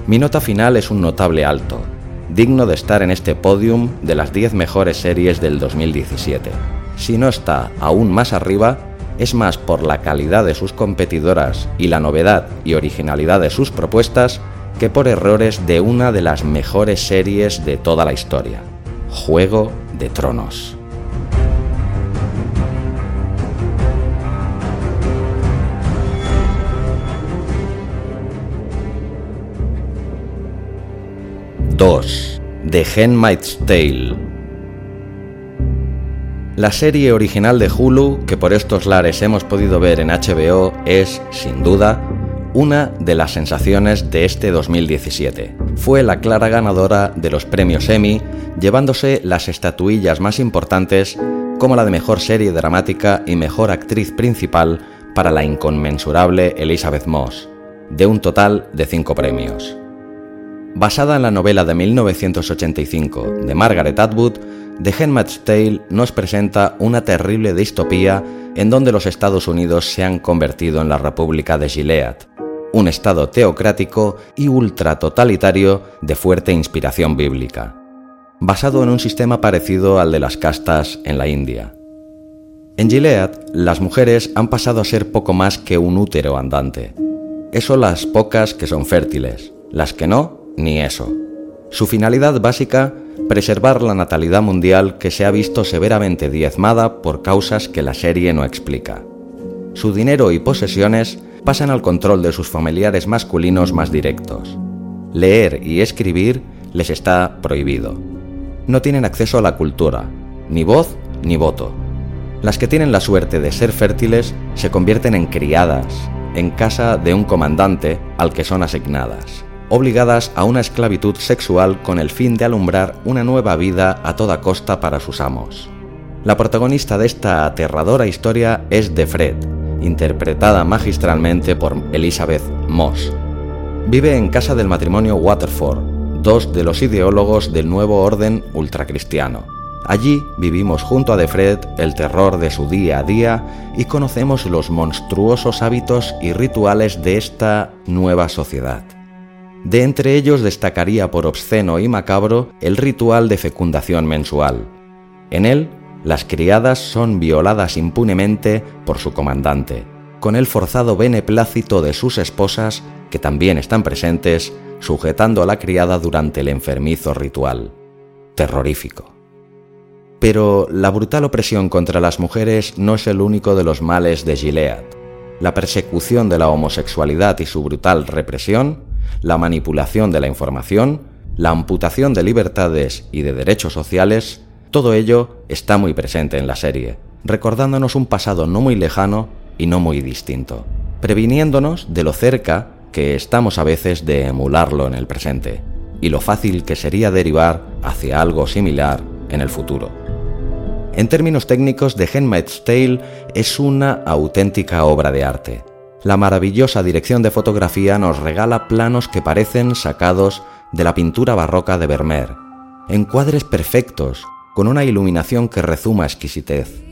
Mi nota final es un notable alto, digno de estar en este podium de las 10 mejores series del 2017. Si no está aún más arriba, es más por la calidad de sus competidoras y la novedad y originalidad de sus propuestas que por errores de una de las mejores series de toda la historia, Juego de Tronos. ...2... The Handmaid's Tale la serie original de Hulu que por estos lares hemos podido ver en HBO es, sin duda, una de las sensaciones de este 2017. Fue la clara ganadora de los premios Emmy, llevándose las estatuillas más importantes como la de mejor serie dramática y mejor actriz principal para la inconmensurable Elizabeth Moss, de un total de cinco premios. Basada en la novela de 1985 de Margaret Atwood, The Handmaid's Tale nos presenta una terrible distopía en donde los Estados Unidos se han convertido en la República de Gilead, un estado teocrático y ultratotalitario de fuerte inspiración bíblica, basado en un sistema parecido al de las castas en la India. En Gilead, las mujeres han pasado a ser poco más que un útero andante. Eso las pocas que son fértiles, las que no, ni eso. Su finalidad básica preservar la natalidad mundial que se ha visto severamente diezmada por causas que la serie no explica. Su dinero y posesiones pasan al control de sus familiares masculinos más directos. Leer y escribir les está prohibido. No tienen acceso a la cultura, ni voz ni voto. Las que tienen la suerte de ser fértiles se convierten en criadas, en casa de un comandante al que son asignadas obligadas a una esclavitud sexual con el fin de alumbrar una nueva vida a toda costa para sus amos. La protagonista de esta aterradora historia es De Fred, interpretada magistralmente por Elizabeth Moss. Vive en casa del matrimonio Waterford, dos de los ideólogos del nuevo orden ultracristiano. Allí vivimos junto a De Fred el terror de su día a día y conocemos los monstruosos hábitos y rituales de esta nueva sociedad. De entre ellos destacaría por obsceno y macabro el ritual de fecundación mensual. En él, las criadas son violadas impunemente por su comandante, con el forzado beneplácito de sus esposas, que también están presentes, sujetando a la criada durante el enfermizo ritual. Terrorífico. Pero la brutal opresión contra las mujeres no es el único de los males de Gilead. La persecución de la homosexualidad y su brutal represión la manipulación de la información, la amputación de libertades y de derechos sociales, todo ello está muy presente en la serie, recordándonos un pasado no muy lejano y no muy distinto, previniéndonos de lo cerca que estamos a veces de emularlo en el presente, y lo fácil que sería derivar hacia algo similar en el futuro. En términos técnicos, The Handmaid's Tale es una auténtica obra de arte la maravillosa dirección de fotografía nos regala planos que parecen sacados de la pintura barroca de Vermeer, encuadres perfectos, con una iluminación que rezuma exquisitez.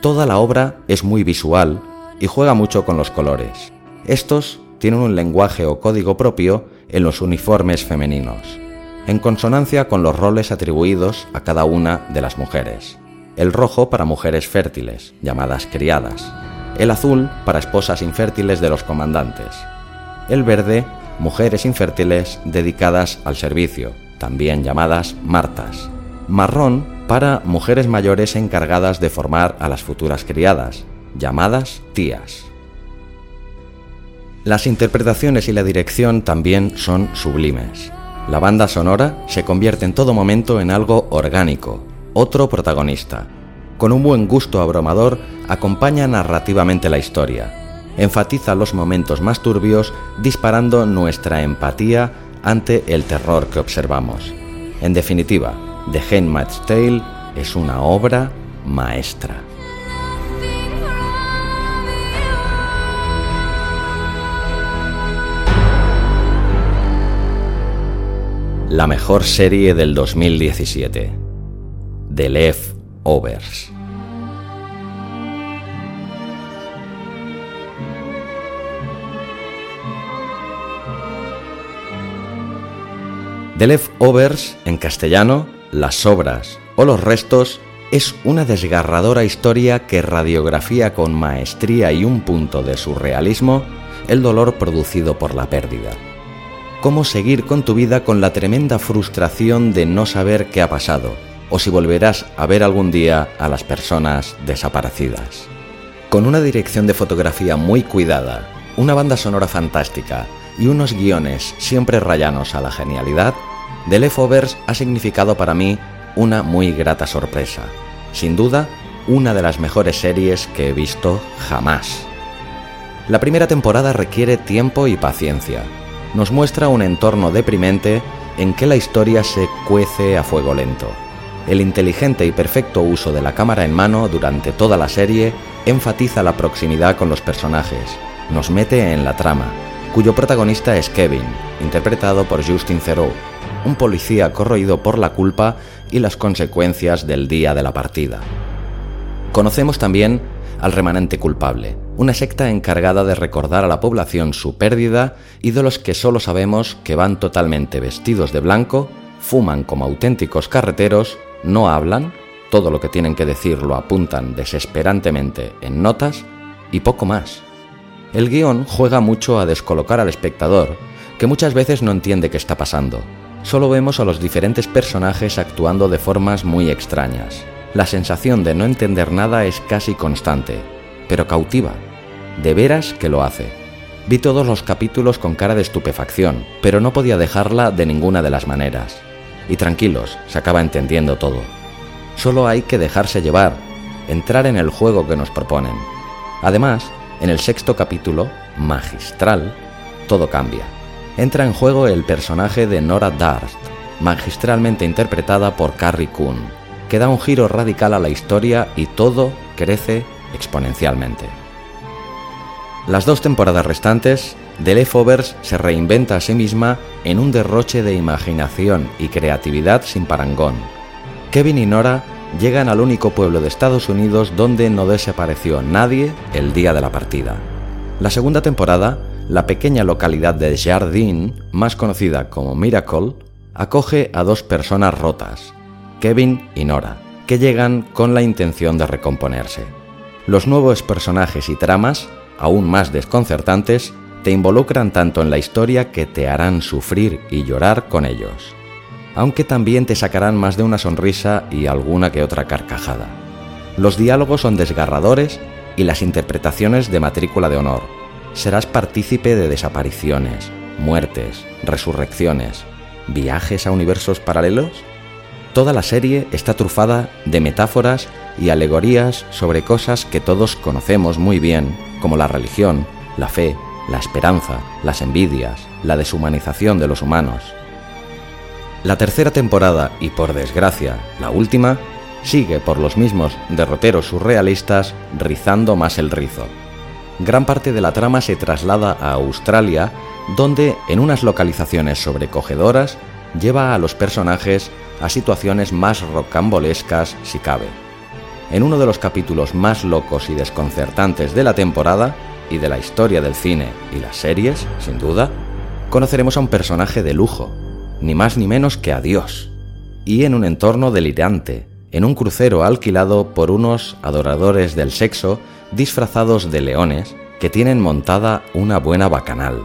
Toda la obra es muy visual y juega mucho con los colores. Estos tienen un lenguaje o código propio en los uniformes femeninos, en consonancia con los roles atribuidos a cada una de las mujeres. El rojo para mujeres fértiles, llamadas criadas, el azul para esposas infértiles de los comandantes, el verde, mujeres infértiles dedicadas al servicio, también llamadas martas, marrón para mujeres mayores encargadas de formar a las futuras criadas, llamadas tías. Las interpretaciones y la dirección también son sublimes. La banda sonora se convierte en todo momento en algo orgánico, otro protagonista, con un buen gusto abrumador, acompaña narrativamente la historia. Enfatiza los momentos más turbios, disparando nuestra empatía ante el terror que observamos. En definitiva, The Handmaid's Tale es una obra maestra. La mejor serie del 2017. The Left Overs. The Leftovers, en castellano, las sobras o los restos, Es una desgarradora historia que radiografía con maestría y un punto de surrealismo el dolor producido por la pérdida. Cómo seguir con tu vida con la tremenda frustración de no saber qué ha pasado o si volverás a ver algún día a las personas desaparecidas. Con una dirección de fotografía muy cuidada, una banda sonora fantástica y unos guiones siempre rayanos a la genialidad, The Leftovers ha significado para mí una muy grata sorpresa. Sin duda, una de las mejores series que he visto jamás. La primera temporada requiere tiempo y paciencia. Nos muestra un entorno deprimente en que la historia se cuece a fuego lento. El inteligente y perfecto uso de la cámara en mano durante toda la serie enfatiza la proximidad con los personajes, nos mete en la trama, cuyo protagonista es Kevin, interpretado por Justin Theroux, un policía corroído por la culpa y las consecuencias del día de la partida. Conocemos también al remanente culpable, una secta encargada de recordar a la población su pérdida y de los que solo sabemos que van totalmente vestidos de blanco, fuman como auténticos carreteros no hablan, todo lo que tienen que decir lo apuntan desesperantemente en notas y poco más. El guion juega mucho a descolocar al espectador, que muchas veces no entiende qué está pasando. Solo vemos a los diferentes personajes actuando de formas muy extrañas. La sensación de no entender nada es casi constante, pero cautiva. De veras que lo hace. Vi todos los capítulos con cara de estupefacción, pero no podía dejarla de ninguna de las maneras. Y tranquilos, se acaba entendiendo todo. Solo hay que dejarse llevar, entrar en el juego que nos proponen. Además, en el sexto capítulo, magistral, todo cambia. Entra en juego el personaje de Nora Darst, magistralmente interpretada por Carrie Coon, que da un giro radical a la historia y todo crece exponencialmente. Las dos temporadas restantes, The Leftovers se reinventa a sí misma en un derroche de imaginación y creatividad sin parangón. Kevin y Nora llegan al único pueblo de Estados Unidos donde no desapareció nadie el día de la partida. La segunda temporada, la pequeña localidad de Jardine, más conocida como Miracle, acoge a dos personas rotas, Kevin y Nora, que llegan con la intención de recomponerse. Los nuevos personajes y tramas, aún más desconcertantes, te involucran tanto en la historia que te harán sufrir y llorar con ellos, aunque también te sacarán más de una sonrisa y alguna que otra carcajada. Los diálogos son desgarradores y las interpretaciones de matrícula de honor. Serás partícipe de desapariciones, muertes, resurrecciones, viajes a universos paralelos. Toda la serie está trufada de metáforas y alegorías sobre cosas que todos conocemos muy bien, como la religión, la fe, la esperanza, las envidias, la deshumanización de los humanos. La tercera temporada, y por desgracia la última, sigue por los mismos derroteros surrealistas rizando más el rizo. Gran parte de la trama se traslada a Australia, donde, en unas localizaciones sobrecogedoras, lleva a los personajes a situaciones más rocambolescas si cabe. En uno de los capítulos más locos y desconcertantes de la temporada, y de la historia del cine y las series, sin duda, conoceremos a un personaje de lujo, ni más ni menos que a Dios, y en un entorno delirante, en un crucero alquilado por unos adoradores del sexo disfrazados de leones que tienen montada una buena bacanal.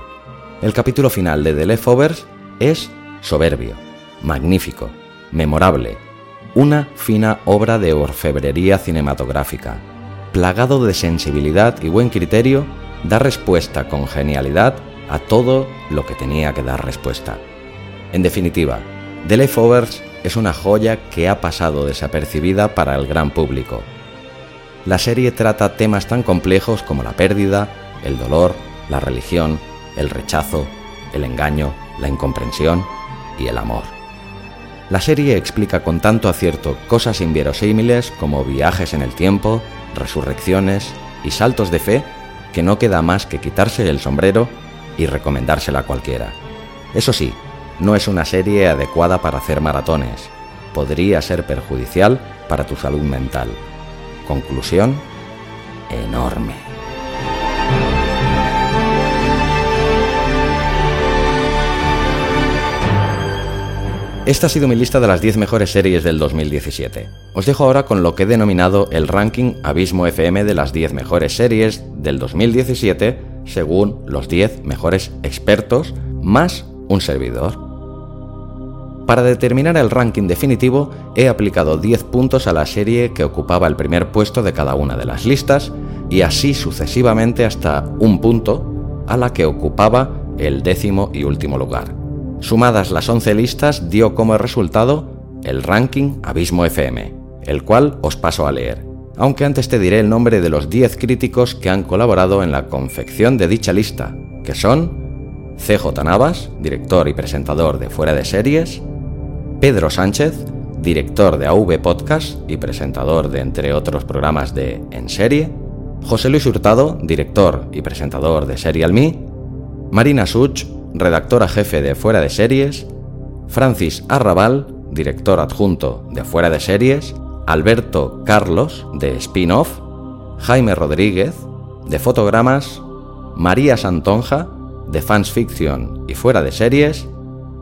El capítulo final de The Leftovers es soberbio, magnífico, memorable, una fina obra de orfebrería cinematográfica plagado de sensibilidad y buen criterio, da respuesta con genialidad a todo lo que tenía que dar respuesta. En definitiva, The Leftovers es una joya que ha pasado desapercibida para el gran público. La serie trata temas tan complejos como la pérdida, el dolor, la religión, el rechazo, el engaño, la incomprensión y el amor. La serie explica con tanto acierto cosas inverosímiles como viajes en el tiempo, resurrecciones y saltos de fe que no queda más que quitarse el sombrero y recomendársela a cualquiera. Eso sí, no es una serie adecuada para hacer maratones. Podría ser perjudicial para tu salud mental. Conclusión, enorme. Esta ha sido mi lista de las 10 mejores series del 2017. Os dejo ahora con lo que he denominado el ranking Abismo FM de las 10 mejores series del 2017 según los 10 mejores expertos más un servidor. Para determinar el ranking definitivo he aplicado 10 puntos a la serie que ocupaba el primer puesto de cada una de las listas y así sucesivamente hasta un punto a la que ocupaba el décimo y último lugar. Sumadas las 11 listas dio como resultado el ranking Abismo FM, el cual os paso a leer, aunque antes te diré el nombre de los 10 críticos que han colaborado en la confección de dicha lista, que son CJ Navas, director y presentador de Fuera de Series, Pedro Sánchez, director de AV Podcast y presentador de entre otros programas de En Serie, José Luis Hurtado, director y presentador de Serial Me, Marina Such, redactora jefe de Fuera de Series, Francis Arrabal, director adjunto de Fuera de Series, Alberto Carlos, de Spin-Off, Jaime Rodríguez, de Fotogramas, María Santonja, de Fans Fiction y Fuera de Series,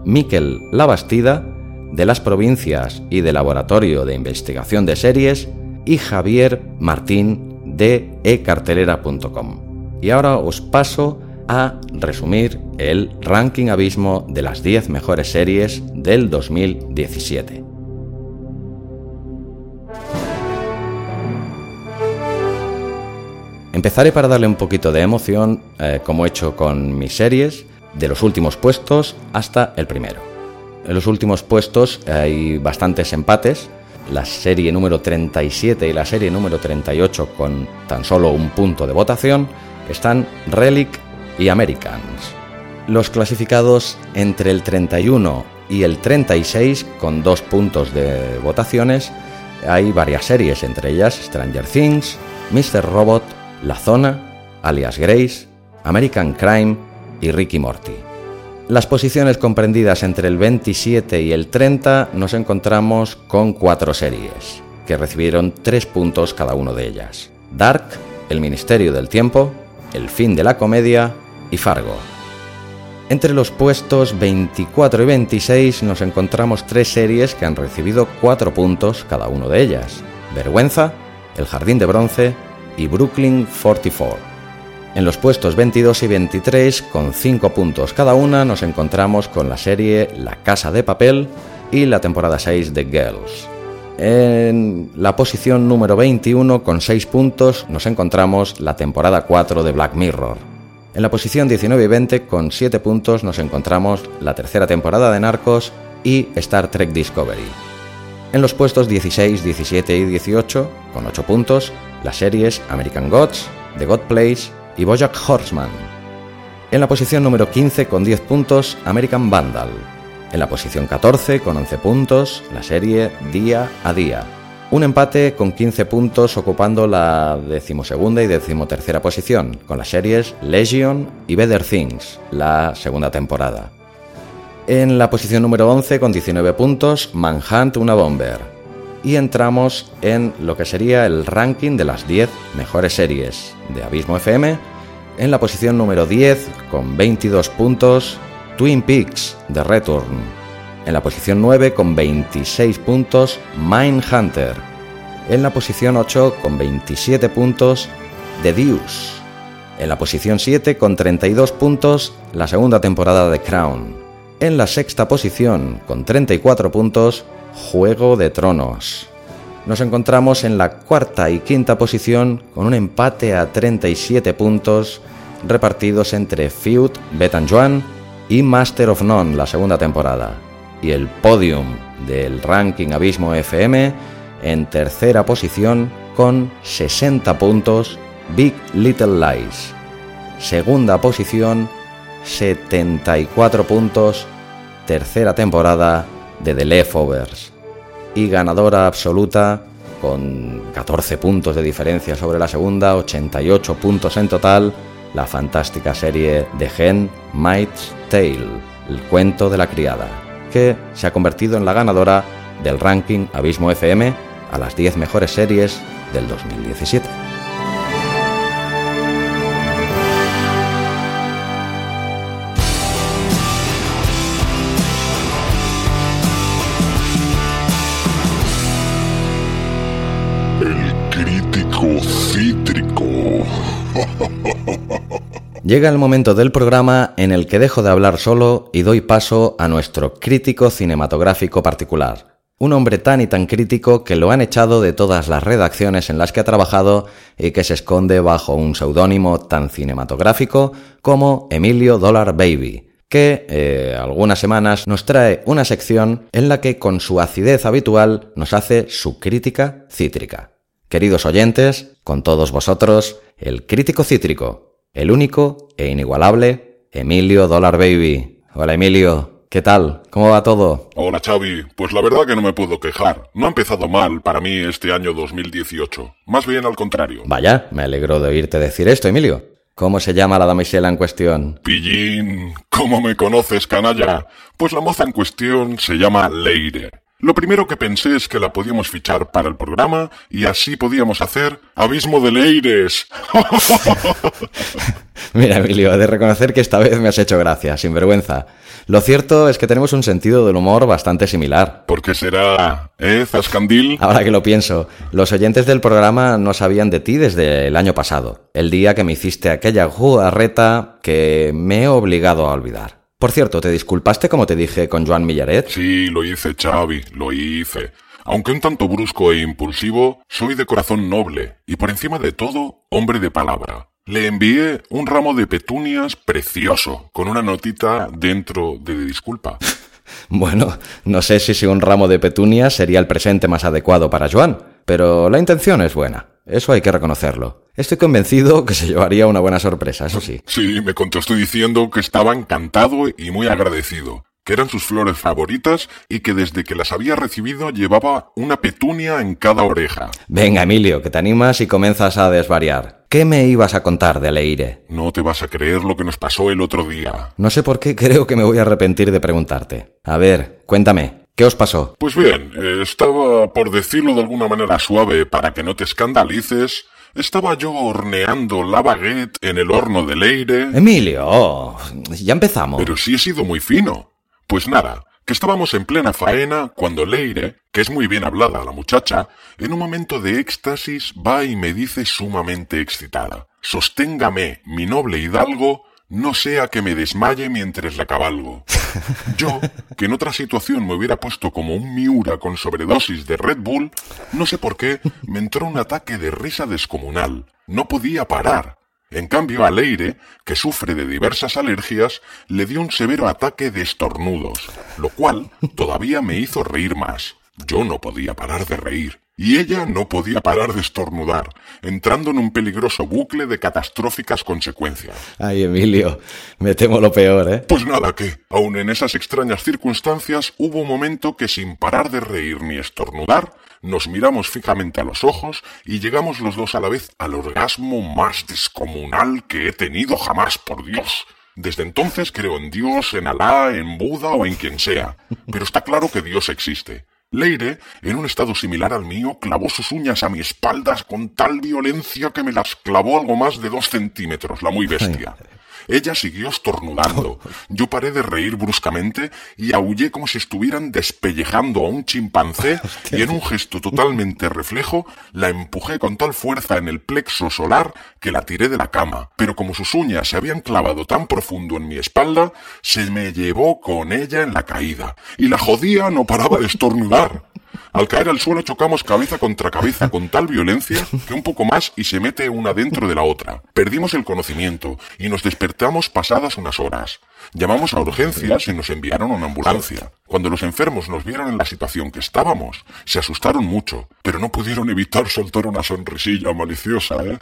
Miquel Labastida, de las provincias y de Laboratorio de Investigación de Series, y Javier Martín, de ecartelera.com. Y ahora os paso a resumir el ranking abismo de las 10 mejores series del 2017. Empezaré para darle un poquito de emoción, eh, como he hecho con mis series, de los últimos puestos hasta el primero. En los últimos puestos hay bastantes empates. La serie número 37 y la serie número 38 con tan solo un punto de votación están Relic y Americans. Los clasificados entre el 31 y el 36 con dos puntos de votaciones hay varias series, entre ellas Stranger Things, Mr. Robot, La Zona, Alias Grace, American Crime y Ricky Morty. Las posiciones comprendidas entre el 27 y el 30 nos encontramos con cuatro series, que recibieron tres puntos cada uno de ellas. Dark, El Ministerio del Tiempo, El Fin de la Comedia y Fargo. Entre los puestos 24 y 26 nos encontramos tres series que han recibido cuatro puntos cada uno de ellas. Vergüenza, El Jardín de Bronce y Brooklyn 44. En los puestos 22 y 23, con 5 puntos cada una, nos encontramos con la serie La Casa de Papel y la temporada 6 de Girls. En la posición número 21, con 6 puntos, nos encontramos la temporada 4 de Black Mirror. En la posición 19 y 20, con 7 puntos, nos encontramos la tercera temporada de Narcos y Star Trek Discovery. En los puestos 16, 17 y 18, con 8 puntos, las series American Gods, The God Place y Bojack Horseman. En la posición número 15, con 10 puntos, American Vandal. En la posición 14, con 11 puntos, la serie Día a Día. Un empate con 15 puntos ocupando la decimosegunda y decimotercera posición, con las series Legion y Better Things, la segunda temporada. En la posición número 11 con 19 puntos, Manhunt una Bomber. Y entramos en lo que sería el ranking de las 10 mejores series de Abismo FM. En la posición número 10 con 22 puntos, Twin Peaks The Return en la posición 9 con 26 puntos Mindhunter. En la posición 8 con 27 puntos The Deuce. En la posición 7 con 32 puntos la segunda temporada de Crown. En la sexta posición con 34 puntos Juego de Tronos. Nos encontramos en la cuarta y quinta posición con un empate a 37 puntos repartidos entre Feud, Bet Joan y Master of None, la segunda temporada y el podium del ranking Abismo FM en tercera posición con 60 puntos Big Little Lies. Segunda posición 74 puntos tercera temporada de The Leftovers. Y ganadora absoluta con 14 puntos de diferencia sobre la segunda, 88 puntos en total, la fantástica serie de Gen Might's Tale, el cuento de la criada que se ha convertido en la ganadora del ranking Abismo FM a las 10 mejores series del 2017. Llega el momento del programa en el que dejo de hablar solo y doy paso a nuestro crítico cinematográfico particular. Un hombre tan y tan crítico que lo han echado de todas las redacciones en las que ha trabajado y que se esconde bajo un seudónimo tan cinematográfico como Emilio Dollar Baby, que eh, algunas semanas nos trae una sección en la que con su acidez habitual nos hace su crítica cítrica. Queridos oyentes, con todos vosotros, el crítico cítrico, el único e inigualable Emilio Dollar Baby. Hola Emilio, ¿qué tal? ¿Cómo va todo? Hola Xavi, pues la verdad que no me puedo quejar. No ha empezado mal para mí este año 2018. Más bien al contrario. Vaya, me alegro de oírte decir esto, Emilio. ¿Cómo se llama la damisela en cuestión? Pillín, ¿cómo me conoces, canalla? Pues la moza en cuestión se llama Leire. Lo primero que pensé es que la podíamos fichar para el programa y así podíamos hacer Abismo de Leires. [laughs] Mira, Emilio, de reconocer que esta vez me has hecho gracia, sin vergüenza. Lo cierto es que tenemos un sentido del humor bastante similar. ¿Por qué será, eh, Zascandil? Ahora que lo pienso, los oyentes del programa no sabían de ti desde el año pasado, el día que me hiciste aquella jugarreta que me he obligado a olvidar. Por cierto, ¿te disculpaste como te dije con Joan Millaret? Sí, lo hice, Xavi, lo hice. Aunque un tanto brusco e impulsivo, soy de corazón noble y por encima de todo, hombre de palabra. Le envié un ramo de petunias precioso, con una notita dentro de disculpa. [laughs] bueno, no sé si un ramo de petunias sería el presente más adecuado para Joan, pero la intención es buena. Eso hay que reconocerlo. Estoy convencido que se llevaría una buena sorpresa, eso sí. Sí, me contestó diciendo que estaba encantado y muy agradecido, que eran sus flores favoritas y que desde que las había recibido llevaba una petunia en cada oreja. Venga, Emilio, que te animas y comienzas a desvariar. ¿Qué me ibas a contar de Leire? No te vas a creer lo que nos pasó el otro día. No sé por qué creo que me voy a arrepentir de preguntarte. A ver, cuéntame, ¿Qué os pasó? Pues bien, estaba, por decirlo de alguna manera suave, para que no te escandalices, estaba yo horneando la baguette en el horno de Leire. Emilio, ya empezamos. Pero sí he sido muy fino. Pues nada, que estábamos en plena faena cuando Leire, que es muy bien hablada la muchacha, en un momento de éxtasis va y me dice sumamente excitada. Sosténgame, mi noble hidalgo, no sea que me desmaye mientras la cabalgo. Yo, que en otra situación me hubiera puesto como un Miura con sobredosis de Red Bull, no sé por qué, me entró un ataque de risa descomunal. No podía parar. En cambio, a Leire, que sufre de diversas alergias, le dio un severo ataque de estornudos, lo cual todavía me hizo reír más. Yo no podía parar de reír y ella no podía parar de estornudar, entrando en un peligroso bucle de catastróficas consecuencias. Ay, Emilio, me temo lo peor, ¿eh? Pues nada, que, aun en esas extrañas circunstancias, hubo un momento que sin parar de reír ni estornudar, nos miramos fijamente a los ojos y llegamos los dos a la vez al orgasmo más descomunal que he tenido jamás, por Dios. Desde entonces creo en Dios, en Alá, en Buda o en quien sea. Pero está claro que Dios existe. Leire, en un estado similar al mío, clavó sus uñas a mi espalda con tal violencia que me las clavó algo más de dos centímetros, la muy [laughs] bestia. Ella siguió estornudando. Yo paré de reír bruscamente y aullé como si estuvieran despellejando a un chimpancé [laughs] y en un gesto totalmente reflejo la empujé con tal fuerza en el plexo solar que la tiré de la cama. Pero como sus uñas se habían clavado tan profundo en mi espalda, se me llevó con ella en la caída. Y la jodía no paraba de estornudar. Al caer al suelo chocamos cabeza contra cabeza con tal violencia que un poco más y se mete una dentro de la otra. Perdimos el conocimiento y nos despertamos pasadas unas horas. Llamamos a urgencias y nos enviaron una ambulancia. Cuando los enfermos nos vieron en la situación que estábamos, se asustaron mucho, pero no pudieron evitar soltar una sonrisilla maliciosa, ¿eh?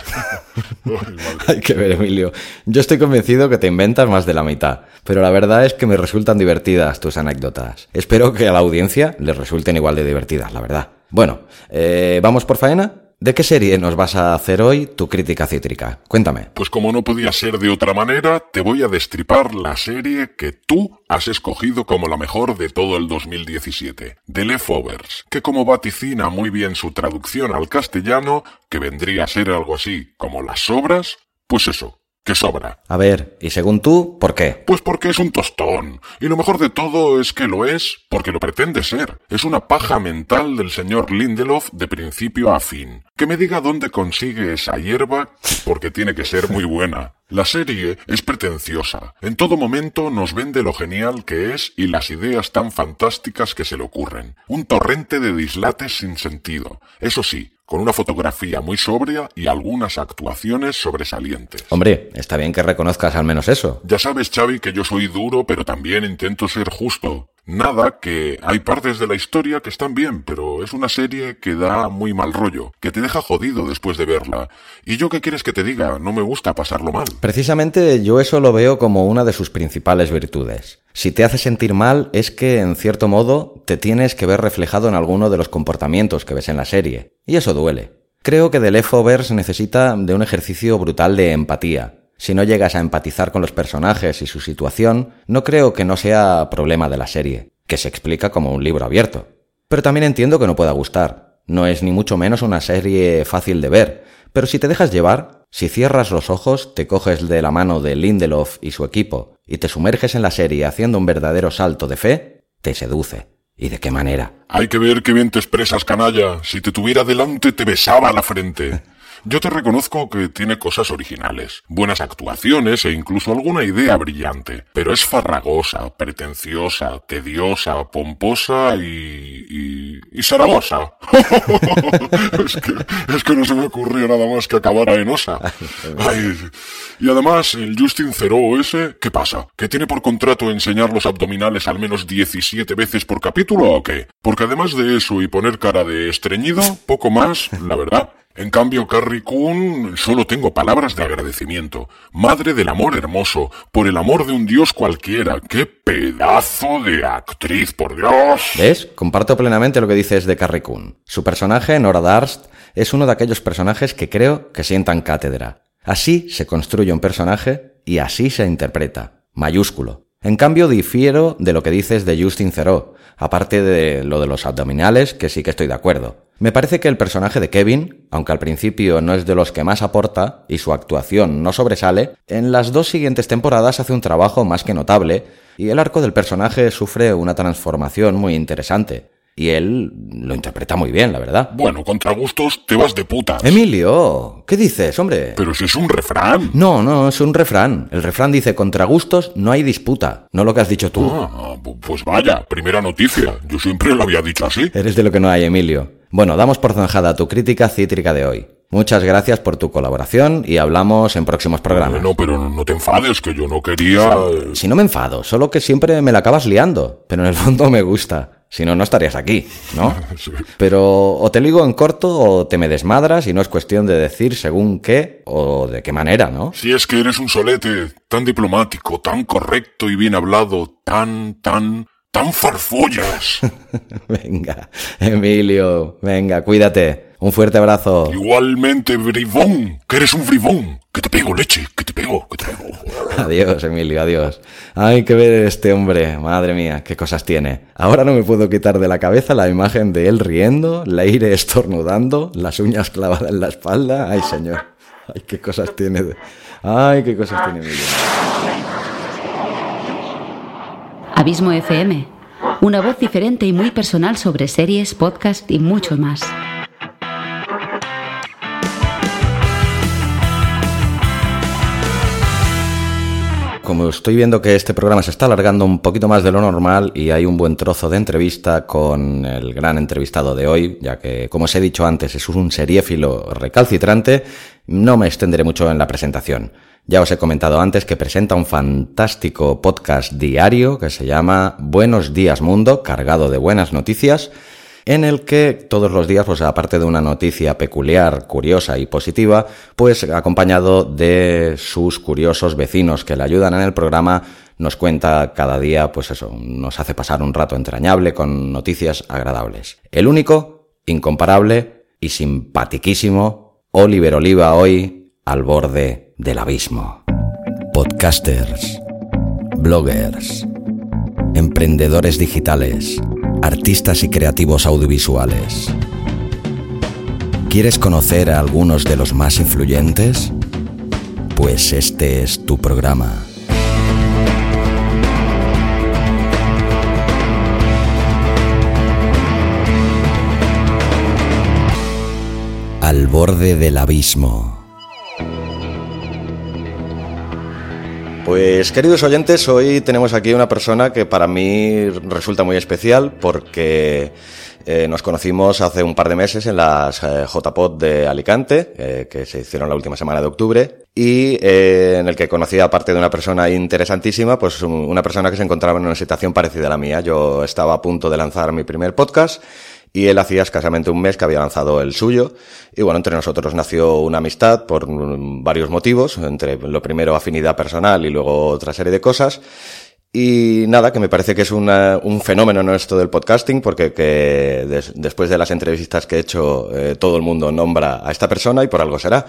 [laughs] Hay que ver, Emilio. Yo estoy convencido que te inventas más de la mitad, pero la verdad es que me resultan divertidas tus anécdotas. Espero que a la audiencia les resulten igual de divertidas, la verdad. Bueno, eh, ¿vamos por faena? ¿De qué serie nos vas a hacer hoy tu crítica cítrica? Cuéntame. Pues como no podía ser de otra manera, te voy a destripar la serie que tú has escogido como la mejor de todo el 2017, The Leftovers, que como vaticina muy bien su traducción al castellano, que vendría a ser algo así como las sobras, pues eso, que sobra. A ver, y según tú, ¿por qué? Pues porque es un tostón. Y lo mejor de todo es que lo es porque lo pretende ser. Es una paja mental del señor Lindelof de principio a fin. Que me diga dónde consigue esa hierba porque tiene que ser muy buena. La serie es pretenciosa. En todo momento nos vende lo genial que es y las ideas tan fantásticas que se le ocurren. Un torrente de dislates sin sentido. Eso sí, con una fotografía muy sobria y algunas actuaciones sobresalientes. Hombre, está bien que reconozcas al menos eso. Ya sabes, Xavi, que yo soy duro, pero también intento ser justo. Nada, que hay partes de la historia que están bien, pero es una serie que da muy mal rollo, que te deja jodido después de verla. Y yo qué quieres que te diga, no me gusta pasarlo mal. Precisamente yo eso lo veo como una de sus principales virtudes. Si te hace sentir mal es que, en cierto modo, te tienes que ver reflejado en alguno de los comportamientos que ves en la serie. Y eso duele. Creo que The Leftovers necesita de un ejercicio brutal de empatía, si no llegas a empatizar con los personajes y su situación, no creo que no sea problema de la serie, que se explica como un libro abierto. Pero también entiendo que no pueda gustar. No es ni mucho menos una serie fácil de ver, pero si te dejas llevar, si cierras los ojos, te coges de la mano de Lindelof y su equipo y te sumerges en la serie haciendo un verdadero salto de fe, te seduce. ¿Y de qué manera? Hay que ver qué bien te expresas, canalla. Si te tuviera delante te besaba la frente. [laughs] Yo te reconozco que tiene cosas originales, buenas actuaciones e incluso alguna idea brillante, pero es farragosa, pretenciosa, tediosa, pomposa y... y... y zaragosa. [laughs] es, que, es que no se me ocurrió nada más que acabar en osa. y además, el Justin Zero ese, ¿qué pasa? ¿Que tiene por contrato enseñar los abdominales al menos 17 veces por capítulo o qué? Porque además de eso y poner cara de estreñido, poco más, la verdad. En cambio, Carrie Coon, solo tengo palabras de agradecimiento. Madre del amor hermoso, por el amor de un dios cualquiera. ¡Qué pedazo de actriz, por Dios! ¿Ves? Comparto plenamente lo que dices de Carrie Coon. Su personaje, Nora Darst, es uno de aquellos personajes que creo que sientan cátedra. Así se construye un personaje y así se interpreta. Mayúsculo. En cambio, difiero de lo que dices de Justin Theroux, aparte de lo de los abdominales, que sí que estoy de acuerdo. Me parece que el personaje de Kevin, aunque al principio no es de los que más aporta y su actuación no sobresale, en las dos siguientes temporadas hace un trabajo más que notable y el arco del personaje sufre una transformación muy interesante. Y él lo interpreta muy bien, la verdad. Bueno, contra gustos te vas de putas. Emilio, ¿qué dices, hombre? Pero si es un refrán. No, no, es un refrán. El refrán dice contra gustos no hay disputa, no lo que has dicho tú. Ah, pues vaya, primera noticia. Yo siempre lo había dicho así. Eres de lo que no hay, Emilio. Bueno, damos por zanjada tu crítica cítrica de hoy. Muchas gracias por tu colaboración y hablamos en próximos programas. No, pero no te enfades, que yo no quería... Si no me enfado, solo que siempre me la acabas liando, pero en el fondo me gusta. Si no, no estarías aquí, ¿no? [laughs] Pero o te ligo en corto o te me desmadras y no es cuestión de decir según qué o de qué manera, ¿no? Si es que eres un solete tan diplomático, tan correcto y bien hablado, tan, tan, tan farfollas. [laughs] venga, Emilio, venga, cuídate. Un fuerte abrazo. Igualmente, bribón, que eres un bribón. Que te pego, leche, que te pego, que te pego. adiós, Emilio, adiós. Hay que ver este hombre, madre mía, qué cosas tiene. Ahora no me puedo quitar de la cabeza la imagen de él riendo, la aire estornudando, las uñas clavadas en la espalda. Ay, señor. Ay, qué cosas tiene. Ay, qué cosas tiene Emilio. Abismo FM. Una voz diferente y muy personal sobre series, podcast y mucho más. como estoy viendo que este programa se está alargando un poquito más de lo normal y hay un buen trozo de entrevista con el gran entrevistado de hoy, ya que, como os he dicho antes, es un seriéfilo recalcitrante, no me extenderé mucho en la presentación. Ya os he comentado antes que presenta un fantástico podcast diario que se llama Buenos días Mundo, cargado de buenas noticias, en el que todos los días, pues aparte de una noticia peculiar, curiosa y positiva, pues acompañado de sus curiosos vecinos que le ayudan en el programa, nos cuenta cada día, pues eso, nos hace pasar un rato entrañable con noticias agradables. El único, incomparable y simpatiquísimo, Oliver Oliva hoy al borde del abismo. Podcasters, bloggers, emprendedores digitales, artistas y creativos audiovisuales. ¿Quieres conocer a algunos de los más influyentes? pues este es tu programa. Al borde del abismo. Pues queridos oyentes, hoy tenemos aquí una persona que para mí resulta muy especial porque eh, nos conocimos hace un par de meses en las eh, JPod de Alicante, eh, que se hicieron la última semana de octubre, y en el que conocí, aparte de una persona interesantísima, pues una persona que se encontraba en una situación parecida a la mía. Yo estaba a punto de lanzar mi primer podcast y él hacía escasamente un mes que había lanzado el suyo. Y bueno, entre nosotros nació una amistad por varios motivos, entre lo primero afinidad personal y luego otra serie de cosas. Y nada, que me parece que es un fenómeno ¿no? esto del podcasting, porque que después de las entrevistas que he hecho, eh, todo el mundo nombra a esta persona y por algo será.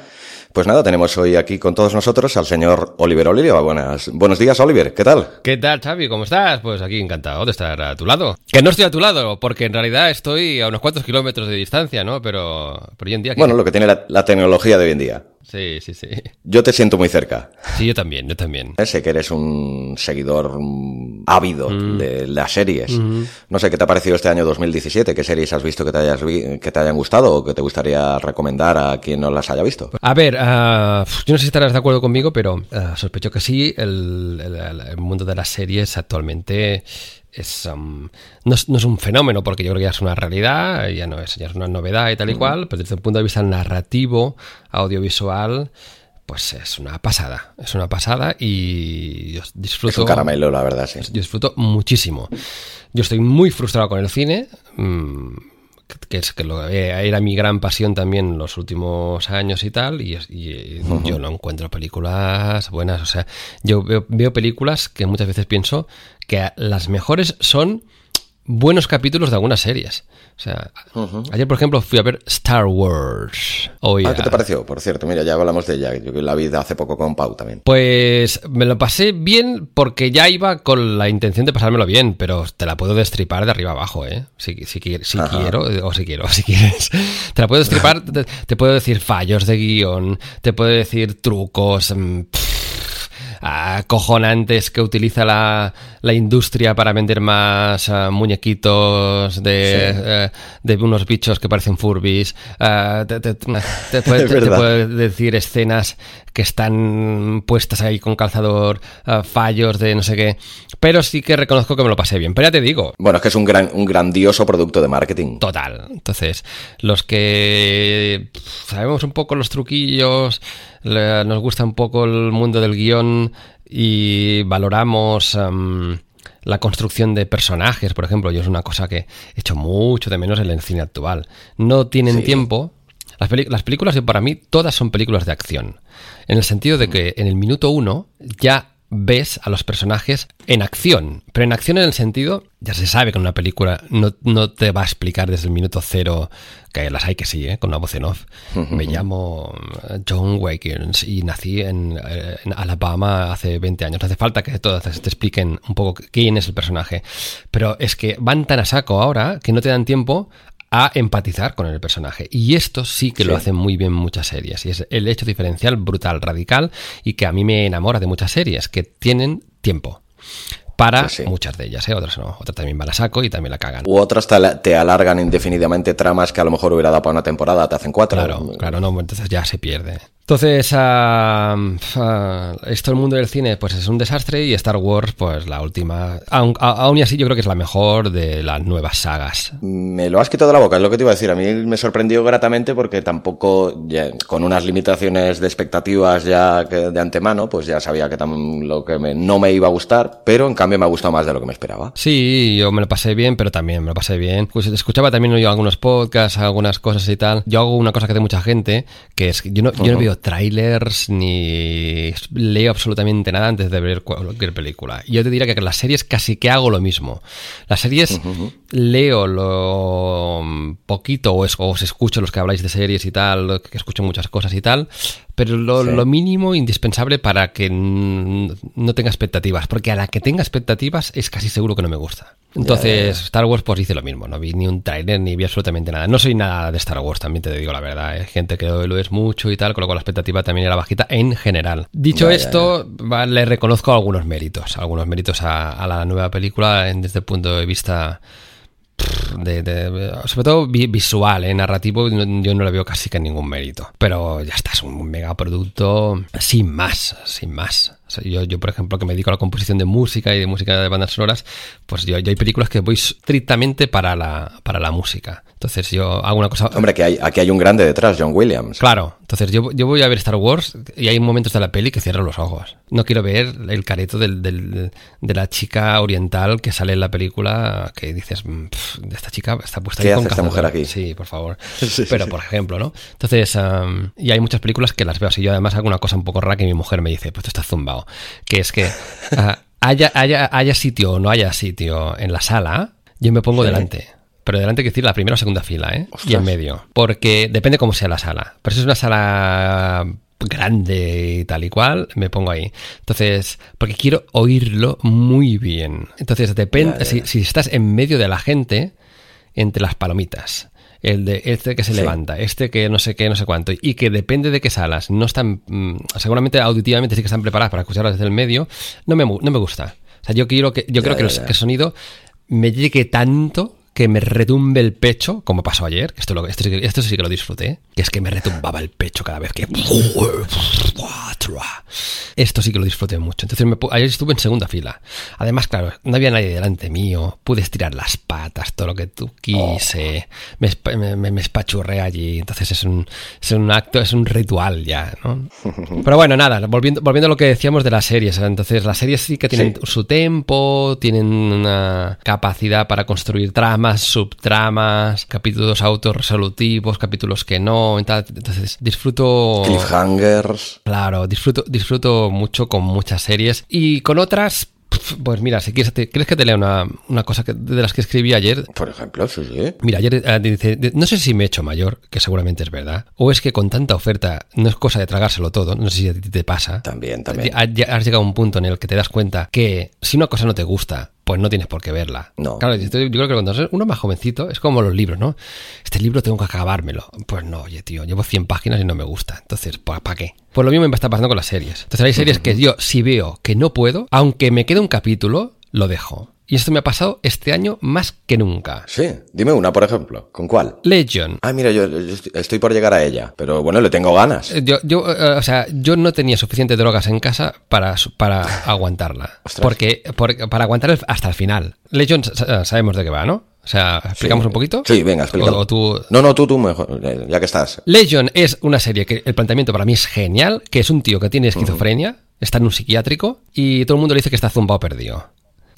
Pues nada, tenemos hoy aquí con todos nosotros al señor Oliver Oliva. Buenas, buenos días, Oliver. ¿Qué tal? ¿Qué tal, Xavi? ¿Cómo estás? Pues aquí encantado de estar a tu lado. Que no estoy a tu lado, porque en realidad estoy a unos cuantos kilómetros de distancia, ¿no? Pero, pero hoy en día... Bueno, lo que tiene la tecnología de hoy en día. Sí, sí, sí. Yo te siento muy cerca. Sí, yo también, yo también. Eh, sé que eres un seguidor mm, ávido mm. de las series. Mm-hmm. No sé qué te ha parecido este año 2017, qué series has visto que te, hayas que te hayan gustado o que te gustaría recomendar a quien no las haya visto. A ver, uh, yo no sé si estarás de acuerdo conmigo, pero uh, sospecho que sí, el, el mundo de las series actualmente es, um, no, es, un fenómeno, porque yo creo que ya es una realidad, ya no es, ya es una novedad y tal y cual, pero desde el punto de vista narrativo, audiovisual, pues es una pasada, es una pasada y yo disfruto... Es un caramelo, la verdad, sí. Yo disfruto muchísimo. Yo estoy muy frustrado con el cine, mm, que es que lo, era mi gran pasión también en los últimos años y tal, y, yo no encuentro películas buenas, o sea, yo veo, veo películas que muchas veces pienso que las mejores son buenos capítulos de algunas series. O sea, ayer, por ejemplo, fui a ver Star Wars. ah, ¿qué te pareció? Por cierto, mira, ya hablamos de ella. Yo la vida hace poco con Pau también. Pues me lo pasé bien porque ya iba con la intención de pasármelo bien, pero te la puedo destripar de arriba abajo, ¿eh? Si, si, si quiero, o si quiero, [laughs] si quieres. Te la puedo destripar, [laughs] te, puedo decir fallos de guion, te puedo decir trucos. Mm, acojonantes que utiliza la, la industria para vender más uh, muñequitos de, uh, de, unos bichos que parecen Furbis. Uh, te, te, te, [laughs] puede, te, puede, decir escenas que están puestas ahí con calzador, fallos de no sé qué. Pero sí que reconozco que me lo pasé bien. Pero ya te digo. Bueno, es que es un, gran, un grandioso producto de marketing. Total. Entonces, los que sabemos un poco los truquillos, nos gusta un poco el mundo del guion y valoramos la construcción de personajes, por ejemplo. Yo es una cosa que he hecho mucho de menos en el cine actual. No tienen tiempo. Las, las películas, para mí, todas son películas de acción. En el sentido de que en el minuto uno ya ves a los personajes en acción, pero en acción en el sentido, ya se sabe que en una película no, no te va a explicar desde el minuto cero, que las hay que sí, ¿eh? con una voz en off. Me llamo eh, John Wakens y nací en, eh, en, Alabama hace 20 años. No hace falta que todas te expliquen un poco quién es el personaje, pero es que van tan a saco ahora que no te dan tiempo a empatizar con el personaje. Y esto sí que lo hacen muy bien muchas series. Y es el hecho diferencial brutal, radical, y que a mí me enamora de muchas series, que tienen tiempo para muchas de ellas, ¿eh? otras no, otras también van a saco y también la cagan. U otras te, alargan indefinidamente tramas que a lo mejor hubiera dado para una temporada, te hacen cuatro. Claro, claro, no, entonces ya se pierde. Entonces, esto el mundo del cine pues es un desastre y Star Wars pues la última, aún, y así yo creo que es la mejor de las nuevas sagas. Me lo has quitado de la boca, es lo que te iba a decir. A mí me sorprendió gratamente porque tampoco, con unas limitaciones de expectativas ya de antemano, pues ya sabía que lo que no me iba a gustar, pero en cambio me ha gustado más de lo que me esperaba. Sí, yo me lo pasé bien, pero también me lo pasé bien. Pues escuchaba también yo algunos podcasts, algunas cosas y tal. Yo hago una cosa que hace mucha gente, que es que yo no, yo no veo trailers ni leo absolutamente nada antes de ver cualquier película. Yo te diría que las series casi que hago lo mismo. Las series leo lo poquito o, os escucho los que habláis de series y tal, que escucho muchas cosas y tal, pero lo, lo mínimo indispensable para que no tenga expectativas, porque a la que tenga expectativas es casi seguro que no me gusta. Entonces, Star Wars pues hice lo mismo, no vi ni un trailer ni vi absolutamente nada. No soy nada de Star Wars, también te digo la verdad. Hay gente que lo es mucho y tal, con lo cual la expectativa también era bajita en general. Dicho esto, le reconozco algunos méritos, algunos méritos a, la nueva película desde el punto de vista de, sobre todo visual, ¿eh? narrativo, yo no le veo casi que ningún mérito. Pero ya está, es un megaproducto sin más, sin más. Yo, yo, por ejemplo, que me dedico a la composición de música y de música de bandas sonoras, pues yo, yo hay películas que voy estrictamente para la, para la música. Entonces yo hago una cosa... Hombre, que hay, aquí hay un grande detrás, John Williams. Claro, entonces yo, yo voy a ver Star Wars y hay momentos de la peli que cierro los ojos. No quiero ver el careto del, del, de la chica oriental que sale en la película que dices, mm, esta chica está puesta ¿Qué hace esta mujer aquí? Sí, por favor. [laughs] Pero, por ejemplo, ¿no? Entonces, y hay muchas películas que las veo así. Yo además hago una cosa un poco rara que mi mujer me dice, pues tú estás zumbado. Que es que [laughs] ah, haya, haya, haya sitio o no haya sitio en la sala, yo me pongo delante pero delante que decir la primera o segunda fila, ¿eh? Y en medio. Porque depende cómo sea la sala. Pero si es una sala grande y tal y cual, me pongo ahí. Entonces, porque quiero oírlo muy bien. Entonces, depende, si, estás en medio de la gente, entre las palomitas, el de este que se levanta, este que no sé qué, no sé cuánto, y que depende de qué salas, no están, mm, seguramente auditivamente sí que están preparadas para escucharlas desde el medio, no me, no me gusta. O sea, yo quiero que, yo creo que, que el sonido me llegue tanto que me retumbe el pecho, como pasó ayer, esto, lo, esto, esto sí que lo disfruté, que es que me retumbaba el pecho cada vez que... Esto sí que lo disfruté mucho. Entonces ayer estuve en segunda fila. Además, claro, no había nadie delante mío. Pude estirar las patas, todo lo que tú quise. Me, me, espachurré allí. Entonces es un, es un acto, es un ritual ya, ¿no? [laughs] Pero bueno, nada, volviendo, volviendo a lo que decíamos de las series. Entonces las series sí que tienen su tempo, tienen una capacidad para construir tramas, subtramas, capítulos autorresolutivos, capítulos que no. Entonces disfruto... Cliffhangers. Claro, disfruto, disfruto mucho con muchas series y con otras pues mira, si quieres, ¿quieres que te lea una, cosa de las que escribí ayer? Por ejemplo, sí, sí. Mira, ayer eh, dice, no sé si me he hecho mayor, que seguramente es verdad, o es que con tanta oferta no es cosa de tragárselo todo, no sé si a ti te pasa. También, también. Has llegado a un punto en el que te das cuenta que si una cosa no te gusta, pues no tienes por qué verla. No. Claro, yo creo que cuando uno más jovencito es como los libros, ¿no? Este libro tengo que acabármelo. Pues no, oye, tío, llevo 100 páginas y no me gusta. Entonces, ¿para qué? Pues lo mismo me está pasando con las series. Entonces hay series que yo, si veo que no puedo, aunque me quede un capítulo, lo dejo. Y esto me ha pasado este año más que nunca. Sí, dime una, por ejemplo. ¿Con cuál? Legion. Ah, mira, yo, estoy por llegar a ella, pero bueno, le tengo ganas. Eh, yo, yo eh, o sea, yo no tenía suficiente drogas en casa para, para [laughs] aguantarla. Porque, para aguantar hasta el final. Legion sabemos de qué va, ¿no? O sea, ¿explicamos un poquito? Sí, venga, explícalo. No, no, tú, tú mejor, ya que estás. Legion es una serie que el planteamiento para mí es genial, que es un tío que tiene esquizofrenia, está en un psiquiátrico y todo el mundo le dice que está zumbado perdido.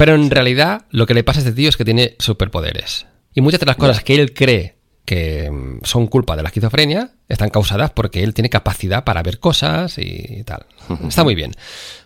Pero en realidad lo que le pasa a este tío es que tiene superpoderes. Y muchas de las cosas que él cree que mm, son culpa de la esquizofrenia están causadas porque él tiene capacidad para ver cosas y tal. [laughs] Está muy bien.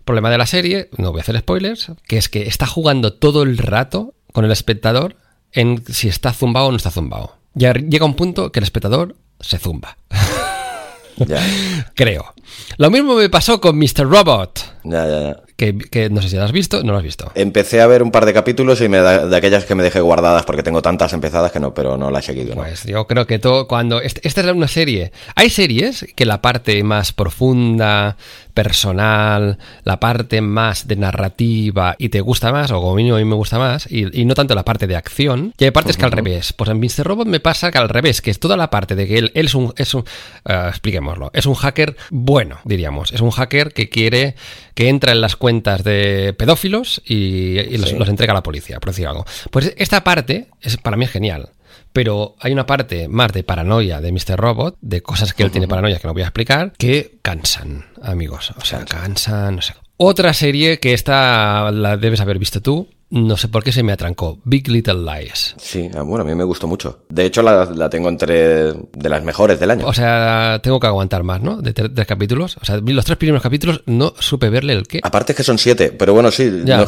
Problema de la serie, no voy a hacer spoilers, que es que está jugando todo el rato con el espectador en si está zumbado o no está zumbado. Ya llega un punto que el espectador se zumba. [laughs] Creo. Lo mismo me pasó con Mr. Robot. Ya, ya, que, no sé si la has visto, no lo has visto. Empecé a ver un par de capítulos y me de aquellas que me dejé guardadas porque tengo tantas empezadas que no, pero no la he seguido. Pues yo creo que todo, cuando... Esta es una serie. Hay series que la parte más profunda, personal, la parte más de narrativa y te gusta más, o como mínimo a mí me gusta más, y, no tanto la parte de acción. Y hay partes que al revés. Pues en Mr. Robot me pasa que al revés, que es toda la parte de que él, es un... Es un eh, expliquémoslo. Es un hacker bueno, diríamos. Es un hacker que quiere que entra en las cuentas de pedófilos y, los, entrega a la policía, por decir algo. Pues esta parte es, para mí es genial. Pero hay una parte más de paranoia de Mr. Robot, de cosas que él tiene paranoia que no voy a explicar, que cansan, amigos. O sea, cansan, no sé. Otra serie que esta la debes haber visto tú, no sé por qué se me atrancó. Big Little Lies. Sí, ah, bueno, a mí me gustó mucho. De hecho, la, tengo entre de las mejores del año. O sea, tengo que aguantar más, ¿no? De tres capítulos. O sea, los tres primeros capítulos no supe verle el qué. Aparte es que son siete, pero bueno, sí. No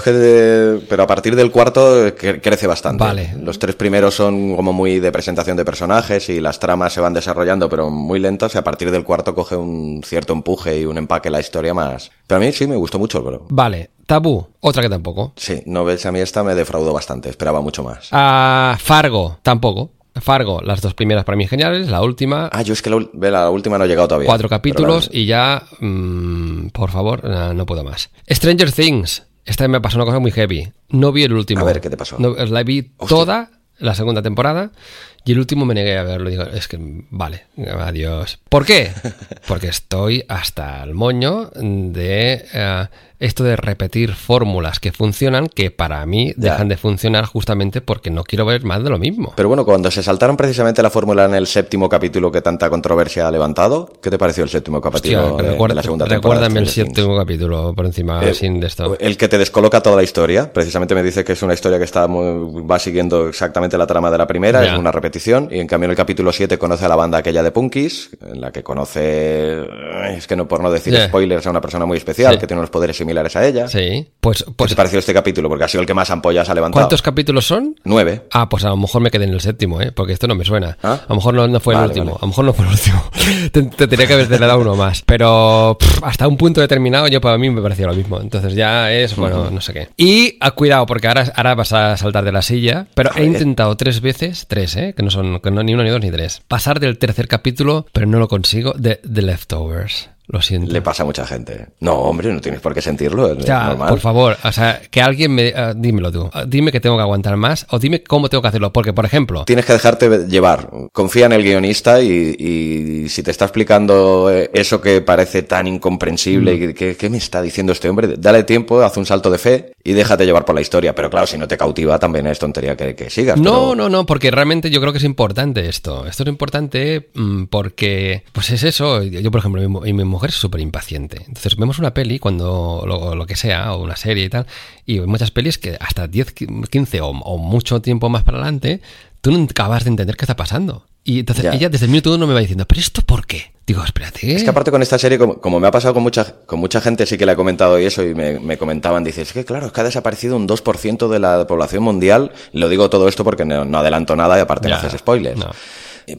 pero a partir del cuarto crece bastante. Vale. Los tres primeros son como muy de presentación de personajes y las tramas se van desarrollando, pero muy lentas. Y a partir del cuarto coge un cierto empuje y un empaque la historia más. Pero a mí sí me gustó mucho, pero. Vale. Tabú, otra que tampoco. Sí, no ves, a mí esta me defraudó bastante, esperaba mucho más. Ah, Fargo, tampoco. Fargo, las dos primeras para mí geniales, la última. Ah, yo es que la, última no he llegado todavía. Cuatro capítulos y ya, mm, por favor, no, no puedo más. Stranger Things. Esta me pasó una cosa muy heavy. No vi el último. A ver, ¿qué te pasó? No, la vi Hostia. toda la segunda temporada y el último me negué a verlo. Digo, es que, vale, adiós. ¿Por qué? [laughs] Porque estoy hasta el moño de eh, esto de repetir fórmulas que funcionan que para mí Ya. dejan de funcionar justamente porque no quiero ver más de lo mismo. Pero bueno, cuando se saltaron precisamente la fórmula en el séptimo capítulo que tanta controversia ha levantado, ¿qué te pareció el séptimo capítulo Hostia, de, de recuerda- la segunda temporada? recuérdame el Things? séptimo capítulo por encima Eh, sin de esto. El que te descoloca toda la historia. Precisamente me dice que es una historia que está muy- va siguiendo exactamente la trama de la primera, Ya. es una repetición. Y en cambio en el capítulo 7 conoce a la banda aquella de Punkies, en la que conoce, es que no por no decir Ya. spoilers, a una persona muy especial Sí. que tiene unos poderes similares a ella. Sí, pues, ¿Qué pues te pareció este capítulo? Porque ha sido el que más ampollas ha levantado. ¿cuántos capítulos son? Nueve. Ah, pues a lo mejor me quedé en el séptimo, ¿eh? Porque esto no me suena. ¿Ah? A lo mejor no, no fue Vale, el último. vale. A lo mejor no fue el último. [laughs] te, te tenía que haber dado uno más. Pero pff, hasta un punto determinado yo para mí me parecía lo mismo. Entonces ya es, bueno, no sé qué. Y ah, cuidado, porque ahora, ahora vas a saltar de la silla. Pero he intentado tres veces, tres, ¿eh? Que no son que no, ni uno, ni dos, ni tres. Pasar del tercer capítulo, pero no lo consigo, de The Leftovers. Lo siento. Le pasa a mucha gente. No, hombre, no tienes por qué sentirlo. Es Ya, normal. por favor, o sea, que alguien me... ah, dímelo tú. Ah, dime que tengo que aguantar más o dime cómo tengo que hacerlo. Porque, por ejemplo... Tienes que dejarte llevar. Confía en el guionista y, y si te está explicando eh, eso que parece tan incomprensible Mm. y que, ¿qué me está diciendo este hombre? Dale tiempo, haz un salto de fe y déjate llevar por la historia. Pero claro, si no te cautiva, también es tontería que, que sigas. No, pero- no, no, porque realmente yo creo que es importante esto. Esto es importante mm, porque, pues es eso. Yo, por ejemplo, mi, mi mujer es súper impaciente. Entonces vemos una peli, cuando lo, lo que sea, o una serie y tal, y muchas pelis que hasta 10, 15 o, o mucho tiempo más para adelante, tú no acabas de entender qué está pasando. Y entonces Ya. ella desde el minuto uno me va diciendo, ¿pero esto por qué? Digo, espérate. Es que aparte con esta serie, como, como me ha pasado con mucha, con mucha gente, sí que le he comentado y eso, y me, me comentaban, dices, es que claro, es que ha desaparecido un 2% de la población mundial. Lo digo todo esto porque no, no adelanto nada y aparte no haces spoilers. no.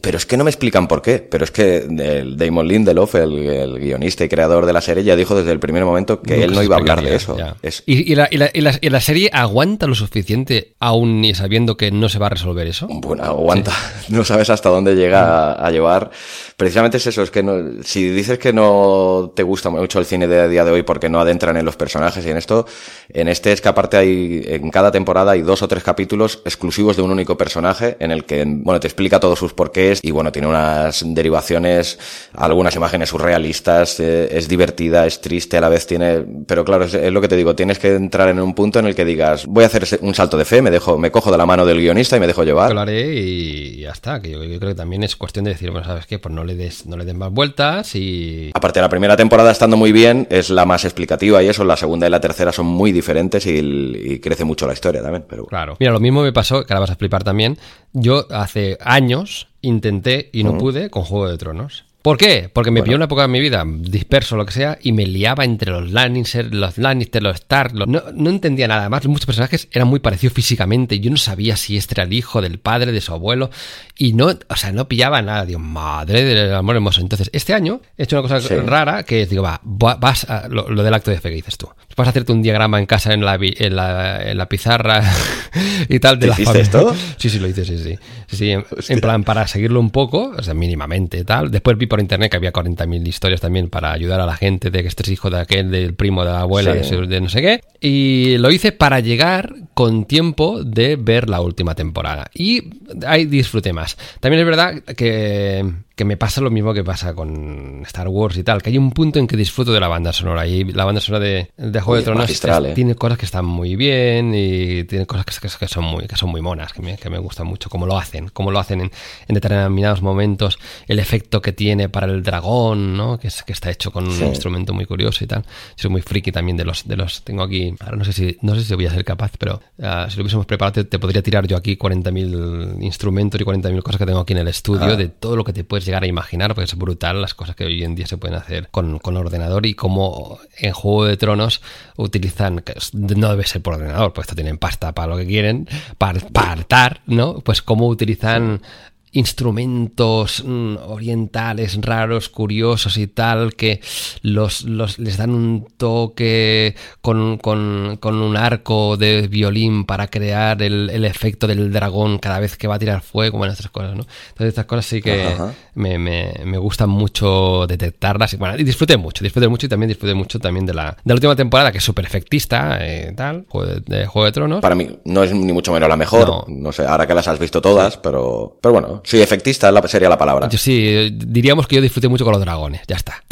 Pero es que no me explican por qué. Pero es que el Damon Lindelof, el, el guionista y creador de la serie, ya dijo desde el primer momento que Nunca él no iba a hablar de eso. Es, ¿Y, y la, y la- y la- y la serie aguanta lo suficiente aún ni sabiendo que no se va a resolver eso? Bueno, aguanta, [laughs] no sabes hasta dónde llega a, a llevar. Precisamente es eso, es que no, si dices que no te gusta mucho el cine de a día de hoy porque no adentran en los personajes y en esto, en este es que aparte hay, en cada temporada hay dos o tres capítulos exclusivos de un único personaje en el que, bueno, te explica todos sus porqués y bueno, tiene unas derivaciones, algunas imágenes surrealistas, eh, es divertida, es triste, a la vez tiene, pero claro, es, es lo que te digo, tienes que entrar en un punto en el que digas, voy a hacer un salto de fe, me dejo, me cojo de la mano del guionista y me dejo llevar. Lo haré y ya está. Que yo, yo creo que también es cuestión de decir, bueno, ¿sabes qué? Pues no le des, no le den más vueltas y. Aparte, la primera temporada estando muy bien, es la más explicativa y eso, la segunda y la tercera son muy diferentes y, y crece mucho la historia también. Pero. Claro. Mira, lo mismo me pasó, que ahora vas a flipar también. Yo hace años intenté y no pude con Juego de Tronos. ¿Por qué? Porque me pilló una época de mi vida disperso, lo que sea, y me liaba entre los Lannister, los Lannister, los Stark. los- No, no entendía nada más. Muchos personajes eran muy parecidos físicamente. Yo no sabía si este era el hijo del padre, de su abuelo. Y no, o sea, no pillaba nada. Digo, madre del amor hermoso. Entonces, este año he hecho una cosa Sí. rara que es, digo, va, va- vas a, lo, lo del acto de fe que dices tú. Vas a hacerte un diagrama en casa en la, en la, en la pizarra [laughs] y tal de ¿Te la hiciste familia. esto? Sí, sí, lo hice, sí, sí. Sí, en, en plan, para seguirlo un poco, o sea, mínimamente tal. Después vi por internet que había 40.000 historias también para ayudar a la gente de que este es hijo de aquel, del primo, de la abuela, Sí. de, su- de no sé qué. Y lo hice para llegar con tiempo de ver la última temporada. Y ahí disfruté más. También es verdad que, que me pasa lo mismo que pasa con Star Wars y tal, que hay un punto en que disfruto de la banda sonora. Y la banda sonora de, de Juego Oye, de Tronos es- ¿eh? tiene cosas que están muy bien y tiene cosas que, son muy que son muy monas que me, que me gustan mucho cómo lo hacen cómo lo hacen en, en determinados momentos el efecto que tiene para el dragón no que, es, que está hecho con un instrumento muy curioso y tal soy muy friki también de los de los tengo aquí ahora no sé si no sé si voy a ser capaz pero ah, si lo hubiésemos preparado te, te podría tirar yo aquí 40.000 instrumentos y 40.000 cosas que tengo aquí en el estudio Ah. de todo lo que te puedes llegar a imaginar porque es brutal las cosas que hoy en día se pueden hacer con, con ordenador y cómo en Juego de Tronos utilizan, no debe ser por ordenador, pues esto tienen pasta para lo que quieren, para partar, ¿no? Pues cómo utilizan instrumentos mm, orientales raros, curiosos y tal, que los, los les dan un toque con, con, con, un arco de violín para crear el, el, efecto del dragón cada vez que va a tirar fuego, bueno, estas cosas, ¿no? Entonces estas cosas sí que me, me, me, gustan mucho detectarlas y, bueno, y disfruté mucho, disfruté mucho y también disfruté mucho también de la, de la última temporada, que es súper efectista, eh, tal, Juego de, Juego de Tronos. Para mí no es ni mucho menos la mejor, no, no sé, ahora que las has visto todas, pero, pero bueno, Sí, efectista sería la palabra. Sí, diríamos que yo disfruté mucho con los dragones, ya está.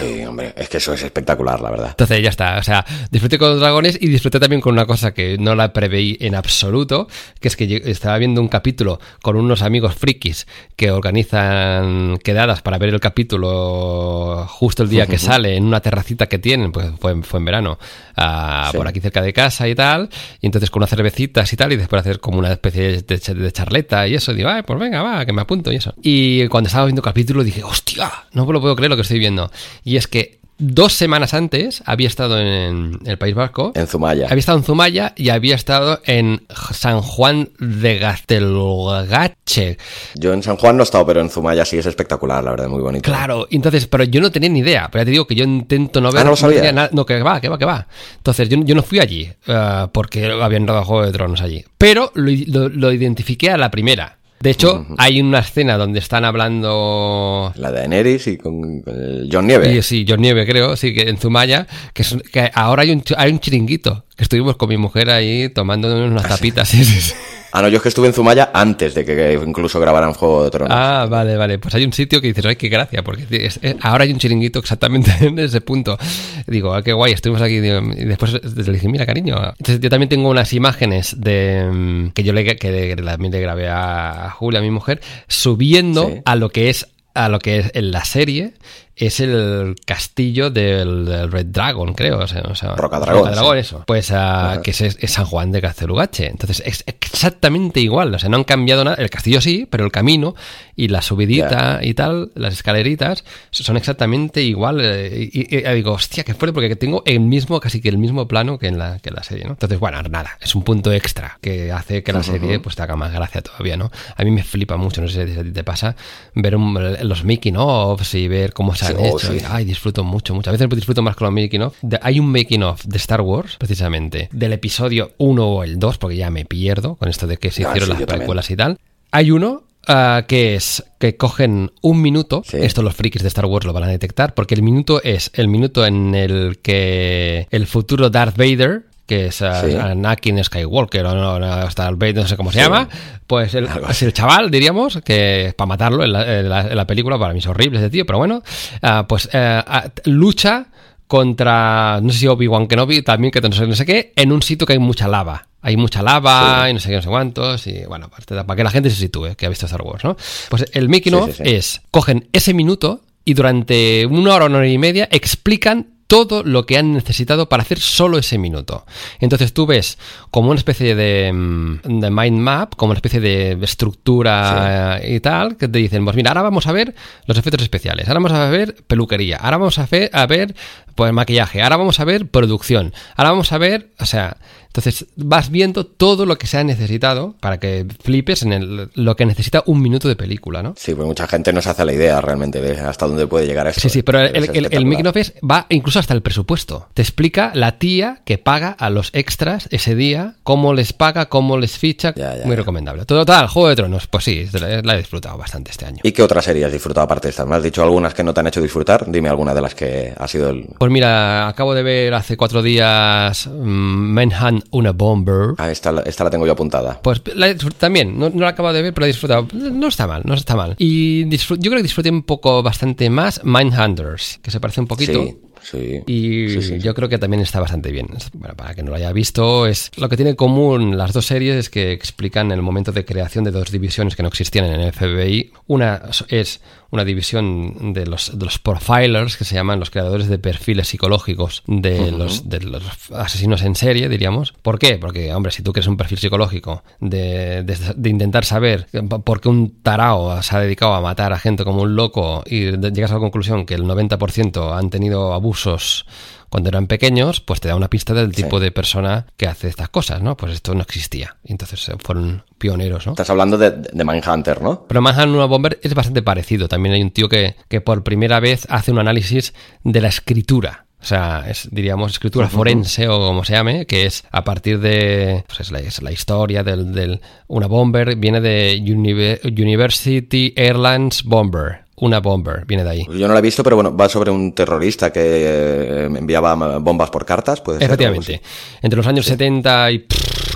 Sí, hombre, es que eso es espectacular, la verdad. Entonces ya está, o sea, disfruté con los dragones y disfruté también con una cosa que no la preveí en absoluto, que es que estaba viendo un capítulo con unos amigos frikis que organizan quedadas para ver el capítulo justo el día que [laughs] sale en una terracita que tienen, pues fue, fue en verano, uh, por aquí cerca de casa y tal, y entonces con unas cervecitas y tal, y después hacer como una especie de, de charleta y eso, digo, ay, pues venga, va, que me apunto y eso. Y cuando estaba viendo el capítulo dije, hostia, no me lo puedo creer lo que estoy viendo. Y es que dos semanas antes había estado en el País Vasco. En Zumaya. Había estado en Zumaya y había estado en San Juan de Gastelgache. Yo en San Juan no he estado, pero en Zumaya sí es espectacular, la verdad, muy bonito. Claro, entonces, pero yo no tenía ni idea. Pero ya te digo que yo intento no ver. Ah, no lo sabía. No, no, que va, que va, que va. Entonces, yo, yo no fui allí uh, porque habían dado Juego de Tronos allí. Pero lo, lo, lo identifiqué a la primera. De hecho, hay una escena donde están hablando. La de Daenerys y con, con el John Nieve. Sí, sí, John Nieve, creo, sí, que en Zumaya, que, es, que ahora hay un, hay un chiringuito, que estuvimos con mi mujer ahí tomando unas tapitas. [laughs] Sí, sí, sí. Ah, no, yo es que estuve en Zumaya antes de que incluso grabaran Juego de Tronos. Ah, vale, vale. Pues hay un sitio que dices, ay, qué gracia, porque es, es, ahora hay un chiringuito exactamente [laughs] en ese punto. Digo, ah, qué guay, estuvimos aquí. Digo, y después le dije, mira, cariño. Entonces, yo también tengo unas imágenes de que yo le, que también le grabé a Julia, a mi mujer, subiendo sí. a lo que es a lo que es en la serie es el castillo del, del Red Dragon, creo. O sea, o sea Rocadragón. Rocadragón, sí. eso. Pues uh, que es, es, San Juan de Castelugache. Entonces es exactamente igual. O sea, no han cambiado nada. El castillo sí, pero el camino y la subidita yeah. y tal, las escaleritas, son exactamente igual. Eh, y, y, y, digo, hostia, qué fuerte, porque tengo el mismo, casi que el mismo plano que en la, que en la serie, ¿no? Entonces, bueno, nada, es un punto extra que hace que la serie uh -huh. pues te haga más gracia todavía, ¿no? A mí me flipa mucho, no sé si a ti te pasa, ver un, los making offs y ver cómo se han hecho. Sí. Ay, disfruto mucho, mucho. A veces disfruto más con los making of. De, hay un making of de Star Wars, precisamente, del episodio 1 o el 2, porque ya me pierdo con esto de que se no, hicieron sí, las precuelas y tal. Hay uno Uh, que es que cogen un minuto, sí. esto los frikis de Star Wars lo van a detectar, porque el minuto es el minuto en el que el futuro Darth Vader que es sí. Anakin Skywalker o no, hasta el Vader, no sé cómo se sí. llama, pues el, es el chaval, diríamos, que para matarlo en la, en la, en la película, para mí es horrible ese tío, pero bueno, uh, pues uh, lucha contra, no sé si Obi-Wan Kenobi, también que no sé, no sé qué, en un sitio que hay mucha lava. Hay mucha lava sí. y no sé qué, no sé cuántos, y bueno, para que la gente se sitúe, que ha visto Star Wars, ¿no? Pues el making of es, cogen ese minuto y durante una hora, una hora y media explican todo lo que han necesitado para hacer solo ese minuto. Entonces tú ves como una especie de, mm, de mind map, como una especie de estructura sí. y tal, que te dicen, pues mira, ahora vamos a ver los efectos especiales, ahora vamos a ver peluquería, ahora vamos a ver, a ver pues maquillaje, ahora vamos a ver producción, ahora vamos a ver, o sea, entonces vas viendo todo lo que se ha necesitado para que flipes en el, lo que necesita un minuto de película, ¿no? Sí, pues mucha gente no se hace la idea realmente de hasta dónde puede llegar esto. Sí, sí, pero el, el, el, va incluso hasta el presupuesto. Te explica la tía que paga a los extras ese día, cómo les paga, cómo les ficha. Ya, ya, Muy ya. recomendable. Todo tal, Juego de Tronos, pues sí, la he disfrutado bastante este año. ¿Y qué otras series has disfrutado aparte de estas? Me has dicho algunas que no te han hecho disfrutar. Dime alguna de las que ha sido el. Pues mira, acabo de ver hace cuatro días um, Manhunt una Bomber. Ah, esta, esta la tengo yo apuntada. Pues la también, no, no, la acabo de ver, pero la he disfrutado. No está mal, no está mal. Y yo creo que disfruté un poco bastante más Mindhunters, que se parece un poquito. Sí. Sí, y sí, sí, yo creo que también está bastante bien. Bueno, para que no lo haya visto, es lo que tiene en común las dos series es que explican el momento de creación de dos divisiones que no existían en el FBI. Una es una división de los, de los profilers, que se llaman los creadores de perfiles psicológicos de, uh -huh. los, de los asesinos en serie, diríamos. ¿Por qué? Porque, hombre, si tú crees un perfil psicológico de, de, de intentar saber por qué un tarao se ha dedicado a matar a gente como un loco y llegas a la conclusión que el 90% han tenido abuso abusos cuando eran pequeños, pues te da una pista del tipo de persona que hace estas cosas, ¿no? Pues esto no existía. Entonces fueron pioneros, ¿no? Estás hablando de, de Mindhunter, ¿no? Pero Manhattan Bomber es bastante parecido. También hay un tío que, que por primera vez hace un análisis de la escritura. O sea, es, diríamos, escritura forense o como se llame, que es a partir de. Pues es, la, es la historia del, del, Una bomber viene de University Airlines Bomber una bomber, viene de ahí. Yo no la he visto, pero bueno, va sobre un terrorista que eh, enviaba bombas por cartas, puede Efectivamente. Entre los años 70 y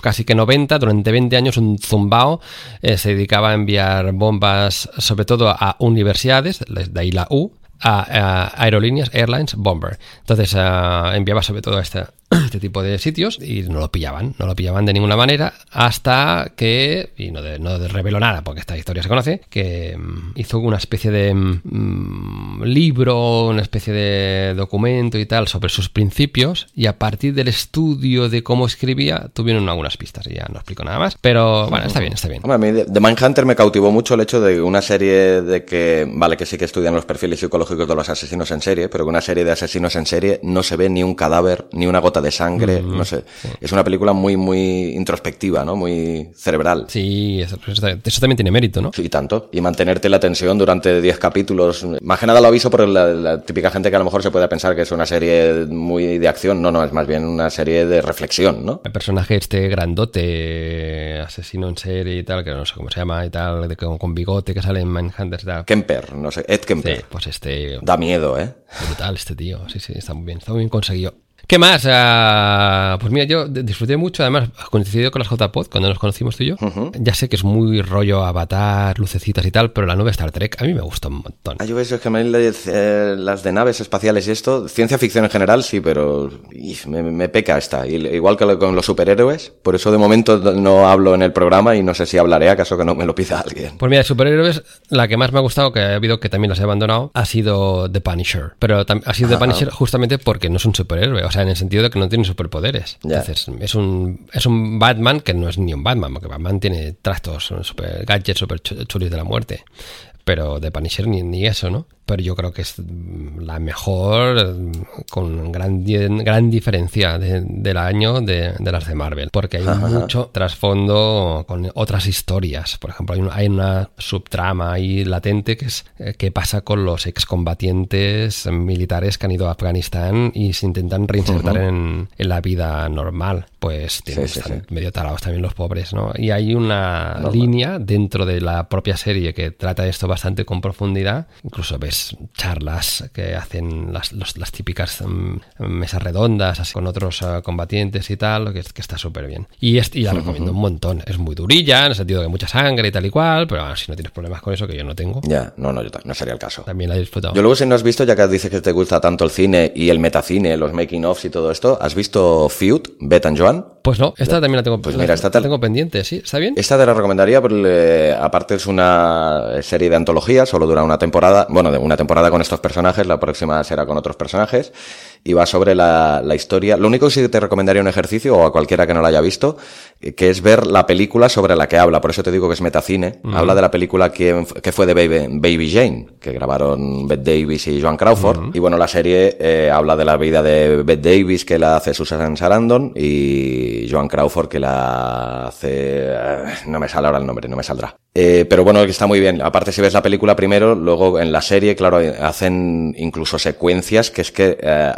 casi que 90, durante 20 años un zumbao eh, se dedicaba a enviar bombas sobre todo a universidades, de ahí la U, a, aerolíneas, airlines, bomber. Entonces eh, enviaba sobre todo a esta, este tipo de sitios y no lo pillaban, no lo pillaban de ninguna manera hasta que, y no, no reveló nada porque esta historia se conoce, que mm, hizo una especie de mm, libro, una especie de documento y tal sobre sus principios y a partir del estudio de cómo escribía tuvieron algunas pistas y ya no explico nada más, pero bueno, está bien, está bien. a mí de Mindhunter me cautivó mucho el hecho de una serie de que, vale, que sí que estudian los perfiles psicológicos de los asesinos en serie, pero que una serie de asesinos en serie no se ve ni un cadáver, ni una gota de sangre, no sé. Es una película muy, muy introspectiva, ¿no? Muy cerebral. Sí, eso, también tiene mérito, ¿no? Sí, tanto. Y mantenerte la tensión durante 10 capítulos. Más que nada lo aviso por la, típica gente que a lo mejor se puede pensar que es una serie muy de acción. No, no, es más bien una serie de reflexión, ¿no? El personaje este grandote, asesino en serie y tal, que no sé cómo se llama y tal, de, con, con bigote que sale en y tal. Kemper, no sé, Ed Kemper. Sí, pues este... Da miedo, ¿eh? Brutal este tío, sí, sí, está muy bien, está muy bien conseguido. ¿Qué más? Uh, pues mira, yo disfruté mucho, además, coincidido con las JPod cuando nos conocimos tú y yo. Ya sé que es muy rollo avatar, lucecitas y tal, pero la nueva Star Trek a mí me gustó un montón. Ah, yo veo que me, eh, las de naves espaciales y esto, ciencia ficción en general sí, pero me, peca esta. Igual que con los superhéroes, por eso de momento no hablo en el programa y no sé si hablaré, acaso que no me lo pida alguien. Pues mira, superhéroes, la que más me ha gustado, que ha habido que también las he abandonado, ha sido The Punisher. Pero ha sido The Punisher justamente porque no es un superhéroe. O sea, en el sentido de que no tiene superpoderes. Entonces, es un, es un Batman que no es ni un Batman, porque Batman tiene trastos, super gadgets super chulis de la muerte. Pero de Punisher ni, ni eso, ¿no? Pero yo creo que es la mejor con gran, gran diferencia del año de, las de Marvel, porque hay mucho trasfondo con otras historias. Por ejemplo, hay, una subtrama ahí latente que es eh, qué pasa con los excombatientes militares que han ido a Afganistán y se intentan reinsertar en, la vida normal. Pues tienen, están medio tarados también los pobres, ¿no? Y hay una línea dentro de la propia serie que trata esto bastante con profundidad. Incluso ves charlas que hacen las, las típicas mm, mesas redondas así, con otros ah, combatientes y tal, que, que está súper bien. Y, y la recomiendo un montón. Es muy durilla, en el sentido de mucha sangre y tal y cual, pero si no tienes problemas con eso, que yo no tengo. Ya, no, no, yo no sería el caso. También la he disfrutado. Yo luego, si no has visto, ya que dices que te gusta tanto el cine y el metacine, los making-offs y todo esto, ¿has visto Feud, Bet and Joan? Pues no, esta también la tengo, pues mira, esta tengo pendiente, ¿sí? ¿Está bien? Esta te la recomendaría, porque aparte es una serie de antología, solo dura una temporada, bueno, de una temporada con estos personajes, la próxima será con otros personajes, y va sobre la, la historia. Lo único que sí te recomendaría un ejercicio, o a cualquiera que no lo haya visto, que es ver la película sobre la que habla, por eso te digo que es metacine. Habla de la película que, que fue de Baby, Baby, Jane, que grabaron Bette Davis y Joan Crawford, y bueno, la serie eh, habla de la vida de Bette Davis, que la hace Susan Sarandon, y Joan Crawford que la hace... Eh, no me sale ahora el nombre, no me saldrá. Eh, pero bueno, está muy bien. Aparte, si ves la película primero, luego en la serie, claro, hacen incluso secuencias que es que eh,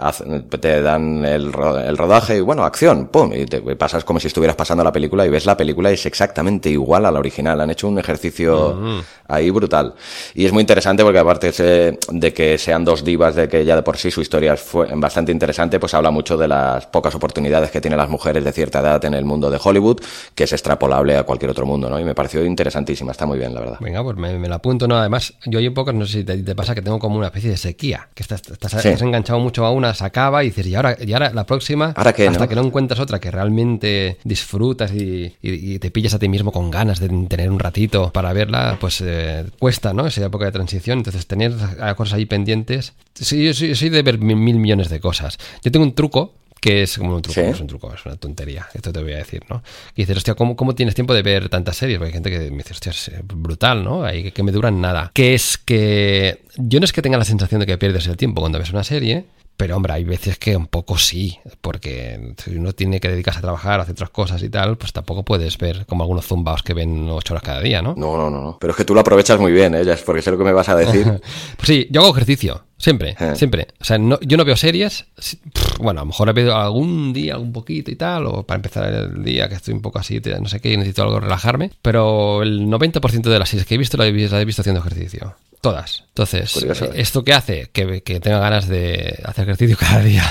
te dan el, rodaje y bueno, acción, pum, y te pasas como si estuvieras pasando la película y ves la película y es exactamente igual a la original. Han hecho un ejercicio ahí brutal. Y es muy interesante porque aparte de que sean dos divas, de que ya de por sí su historia fue bastante interesante, pues habla mucho de las pocas oportunidades que tienen las mujeres de cierta edad en el mundo de Hollywood, que es extrapolable a cualquier otro mundo, ¿no? Y me pareció interesantísimo está muy bien, la verdad. Venga, pues me, la apunto, ¿no? Además, yo hay poco, no sé si te, pasa que tengo como una especie de sequía, que estás, estás, enganchado mucho a una, se acaba y dices, y ahora, y ahora la próxima, ¿Ahora hasta que no encuentras otra que realmente disfrutas y, te pillas a ti mismo con ganas de tener un ratito para verla, pues eh, cuesta, ¿no? Esa época de transición, entonces tener cosas ahí pendientes. Sí, yo soy, de ver mil, mil millones de cosas. Yo tengo un truco que es como un truco, es un truco, es una tontería, esto te voy a decir, ¿no? Y dices, hostia, ¿cómo, ¿cómo, tienes tiempo de ver tantas series? Porque hay gente que me dice, hostia, es brutal, ¿no? Hay que me duran nada. Que es que yo no es que tenga la sensación de que pierdes el tiempo cuando ves una serie, Pero hombre, hay veces que un poco sí, porque si uno tiene que dedicarse a trabajar, hacer otras cosas y tal, pues tampoco puedes ver como algunos zumbaos que ven ocho horas cada día, ¿no? No, no, no, no. Pero es que tú lo aprovechas muy bien, ¿eh? Porque sé lo que me vas a decir. [laughs] pues sí, yo hago ejercicio. Siempre, Eh. siempre. O sea, no- yo no veo series. pff, Bueno, a lo mejor he visto algún día, algún poquito y tal, o para empezar el día que estoy un poco así, no sé qué, y necesito algo relajarme. Pero el 90% de las series que he visto las he visto haciendo ejercicio. Todas. Entonces, Curioso, eh, ¿eh? ¿esto qué hace? Que, que tenga ganas de hacer ejercicio [laughs] cada día.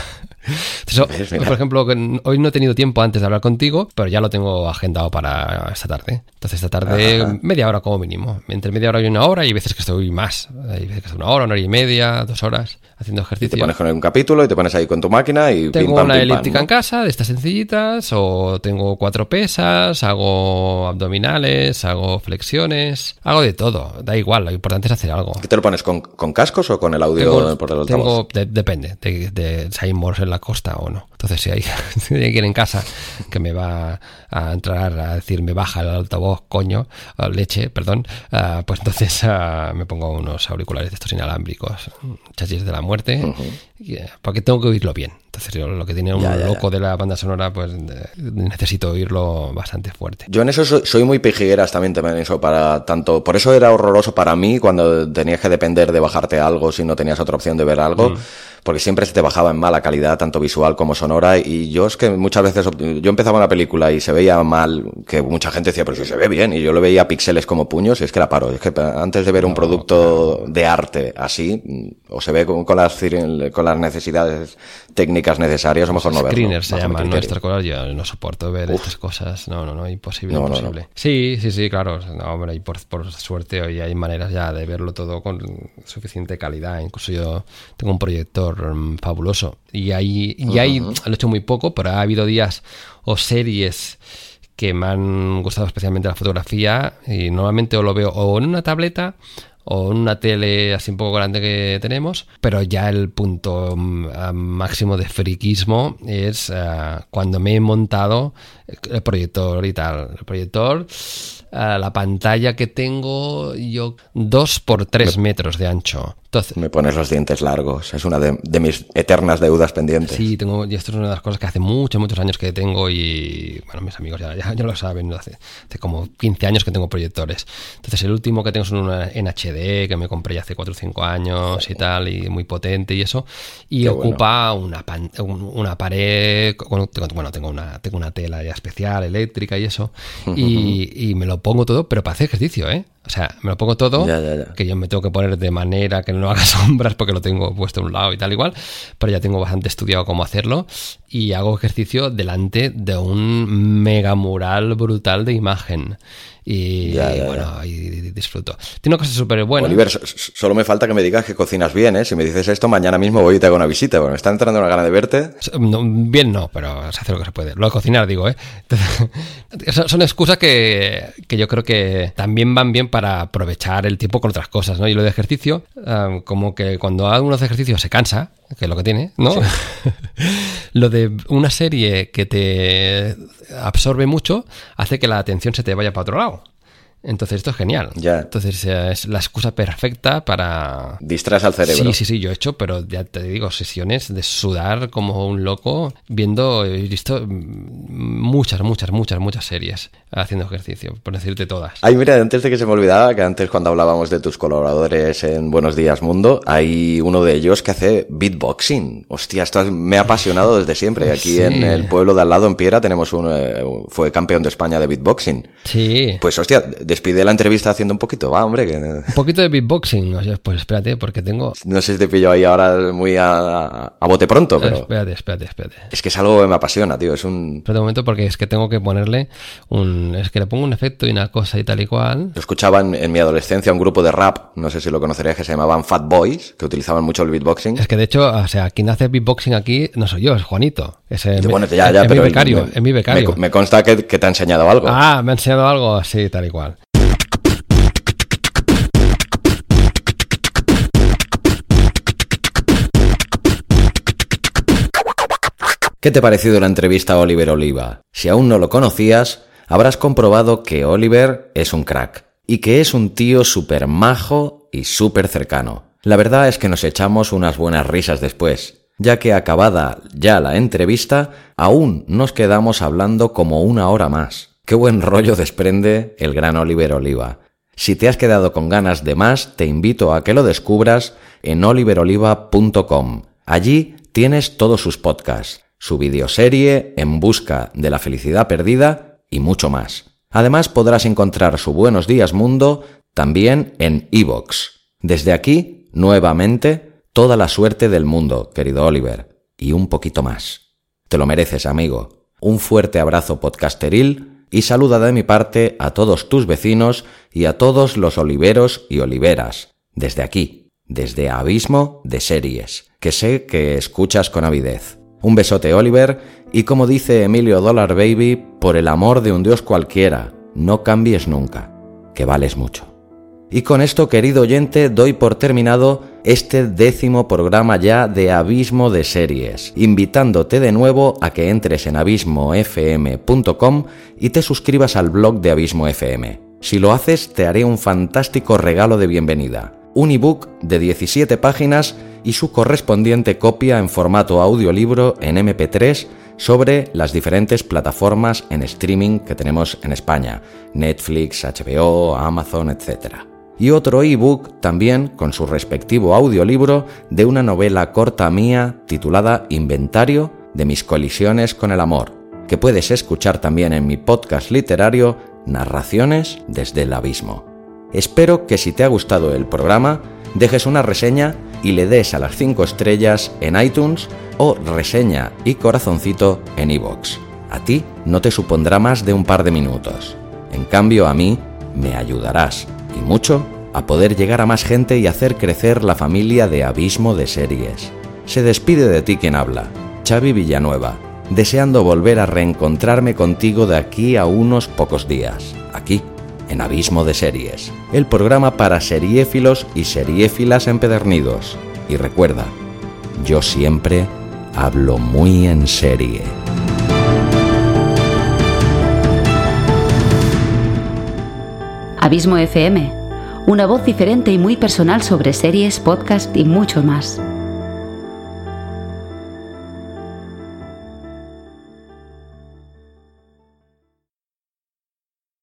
Mira. por ejemplo, hoy no he tenido tiempo antes de hablar contigo, pero ya lo tengo agendado para esta tarde. Entonces, esta tarde, Ajá. media hora como mínimo. Entre media hora y una hora, y hay veces que estoy más. Hay veces que estoy una hora, una hora y media, dos horas haciendo Te ejercicio. pones con un capítulo y te pones ahí con tu máquina y Tengo pim, pam, una pim, pam, elíptica ¿no? en casa, de estas sencillitas, o tengo cuatro pesas, hago abdominales, hago flexiones, hago de todo, da igual, lo importante es hacer algo. ¿Qué te lo pones con, con cascos o con el audio Tengo, por el tengo- de- depende de, de si hay moros en la costa o no. Entonces, si hay, [laughs] si hay alguien en casa que me va a entrar a decir me baja el altavoz, coño, leche, perdón, ah, pues entonces ah, me pongo unos auriculares de estos inalámbricos, chachis de la muerte, y, eh, porque tengo que oírlo bien. Entonces, yo lo que tiene un Ya, ya, ya. loco de la banda sonora, pues necesito oírlo bastante fuerte. Yo en eso soy, soy muy pejigueras también, también eso para tanto. Por eso era horroroso para mí cuando tenías que depender de bajarte algo si no tenías otra opción de ver algo, Mm. porque siempre se te bajaba en mala calidad, tanto visual como sonora. Y yo es que muchas veces yo empezaba una película y se veía mal, que mucha gente decía, pero si se ve bien, y yo lo veía píxeles como puños, y es que la paro. Es que antes de ver un producto de arte así, o se ve con, con las con las necesidades técnicas necesarias, o mejor no verlo. Screener se llaman, ¿no? cosas yo no soporto ver estas cosas. No, no, no, imposible, No, no, imposible. no. Sí, sí, sí, claro. No, hombre, y por, por suerte hoy hay maneras ya de verlo todo con suficiente calidad. Incluso yo tengo un proyector mm, fabuloso. Y ahí, y ahí lo he hecho muy poco, pero ha habido días o series que me han gustado especialmente la fotografía y normalmente o lo veo o en una tableta o en una tele así un poco grande que tenemos, pero ya el punto mm, máximo de friquismo es ah, cuando me he montado el proyector y tal. El proyector, ah, la pantalla que tengo yo, dos por tres metros de ancho. Entonces, Me pones los dientes largos. Es una de, de mis eternas deudas pendientes. Sí, tengo, y esto es una de las cosas que hace muchos, muchos años que tengo y, bueno, mis amigos ya, ya, ya lo saben, ¿no? hace, hace como 15 años que tengo proyectores. Entonces el último que tengo es un en HD que me compré ya hace 4 o 5 años y tal, y muy potente y eso, y Qué ocupa una, pan- un- una pared, con- tengo- bueno, tengo una, tengo una tela ya especial, eléctrica y eso, y, y me lo pongo todo, pero para hacer ejercicio, ¿eh? O sea, me lo pongo todo, Ya, ya, ya. que yo me tengo que poner de manera que no [laughs] haga sombras porque lo tengo puesto a un lado y tal igual, pero ya tengo bastante estudiado cómo hacerlo y hago ejercicio delante de un mega mural brutal de imagen. Y, Ya, ya, bueno, y disfruto. Tiene una cosa súper buena. Oliver, so- so- solo me falta que me digas que cocinas bien, ¿eh? Si me dices esto, mañana mismo voy y te hago una visita. Bueno, me está entrando una gana de verte. No, bien no, pero se hace lo que se puede. Lo de cocinar, digo, ¿eh? Entonces, [laughs] son, son excusas que, que yo creo que también van bien para aprovechar el tiempo con otras cosas, ¿no? Y lo de ejercicio, ah, como que cuando uno hace ejercicio se cansa, que es lo que tiene, ¿no? [laughs] lo de una serie que te absorbe mucho hace que la atención se te vaya para otro lado. Entonces esto es genial. Ya. Entonces eh, es la excusa perfecta para, Distraes al cerebro. Sí, sí, sí, yo he hecho, pero ya te digo, sesiones de sudar como un loco, viendo, he visto mm, muchas, muchas, muchas, muchas series haciendo ejercicio, por decirte todas. Ay, mira, antes de que se me olvidara, que antes cuando hablábamos de tus colaboradores en Buenos Días Mundo, hay uno de ellos que hace beatboxing. Hostia, esto me ha apasionado desde siempre. Aquí Sí. en el pueblo de al lado, en Piera, tenemos un, eh, fue campeón de España de beatboxing. Sí. Pues hostia, despide la entrevista haciendo un poquito, va, hombre, que Un poquito de beatboxing, o sea, pues espérate, porque tengo... no sé si te pillo ahí ahora muy a, a bote pronto, pero Espérate, espérate, espérate. es que es algo que me apasiona, tío. Es un, Espérate un momento porque es que tengo que ponerle un... Es que le pongo un efecto y una cosa y tal y cual. Yo escuchaba en, en mi adolescencia un grupo de rap, no sé si lo conocerías, que se llamaban Fat Boys, que utilizaban mucho el beatboxing. Es que de hecho, o sea, quien hace beatboxing aquí no soy yo, es Juanito. Es, Bueno, ya, ya, es pero mi becario, me- es mi becario. Me, me consta que, que te ha enseñado algo. Ah, me ha enseñado algo así, tal y cual. ¿Qué te ha parecido la entrevista a Oliver Oliva? Si aún no lo conocías, habrás comprobado que Oliver es un crack y que es un tío súper majo y súper cercano. La verdad es que nos echamos unas buenas risas después. ya que acabada ya la entrevista, aún nos quedamos hablando como una hora más. Qué buen rollo desprende el gran Oliver Oliva. Si te has quedado con ganas de más, te invito a que lo descubras en oliveroliva.com. Allí tienes todos sus podcasts, su videoserie En Busca de la Felicidad Perdida y mucho más. Además podrás encontrar su Buenos Días Mundo también en iVoox. Desde aquí, nuevamente, toda la suerte del mundo, querido Oliver, y un poquito más. Te lo mereces, amigo. Un fuerte abrazo podcasteril y saluda de mi parte a todos tus vecinos y a todos los oliveros y oliveras, desde aquí, desde Abismo de Series, que sé que escuchas con avidez. Un besote, Oliver, y como dice Emilio Dollar Baby, por el amor de un dios cualquiera, no cambies nunca, que vales mucho. Y con esto, querido oyente, doy por terminado este décimo programa ya de Abismo de Series, invitándote de nuevo a que entres en abismofm.com y te suscribas al blog de Abismo FM. Si lo haces, te haré un fantástico regalo de bienvenida, un ebook de 17 páginas y su correspondiente copia en formato audiolibro en MP3 sobre las diferentes plataformas en streaming que tenemos en España, Netflix, HBO, Amazon, etc y otro ebook también con su respectivo audiolibro de una novela corta mía titulada Inventario de mis colisiones con el amor, que puedes escuchar también en mi podcast literario Narraciones desde el Abismo. Espero que si te ha gustado el programa, dejes una reseña y le des a las 5 estrellas en iTunes o reseña y corazoncito en iVoox. A ti no te supondrá más de un par de minutos. En cambio, a mí me ayudarás y mucho a poder llegar a más gente y hacer crecer la familia de Abismo de Series. Se despide de ti quien habla, Xavi Villanueva, deseando volver a reencontrarme contigo de aquí a unos pocos días, aquí, en Abismo de Series, el programa para seriéfilos y seriéfilas empedernidos. Y recuerda, yo siempre hablo muy en serie. Abismo FM, una voz diferente y muy personal sobre series, podcast y mucho más.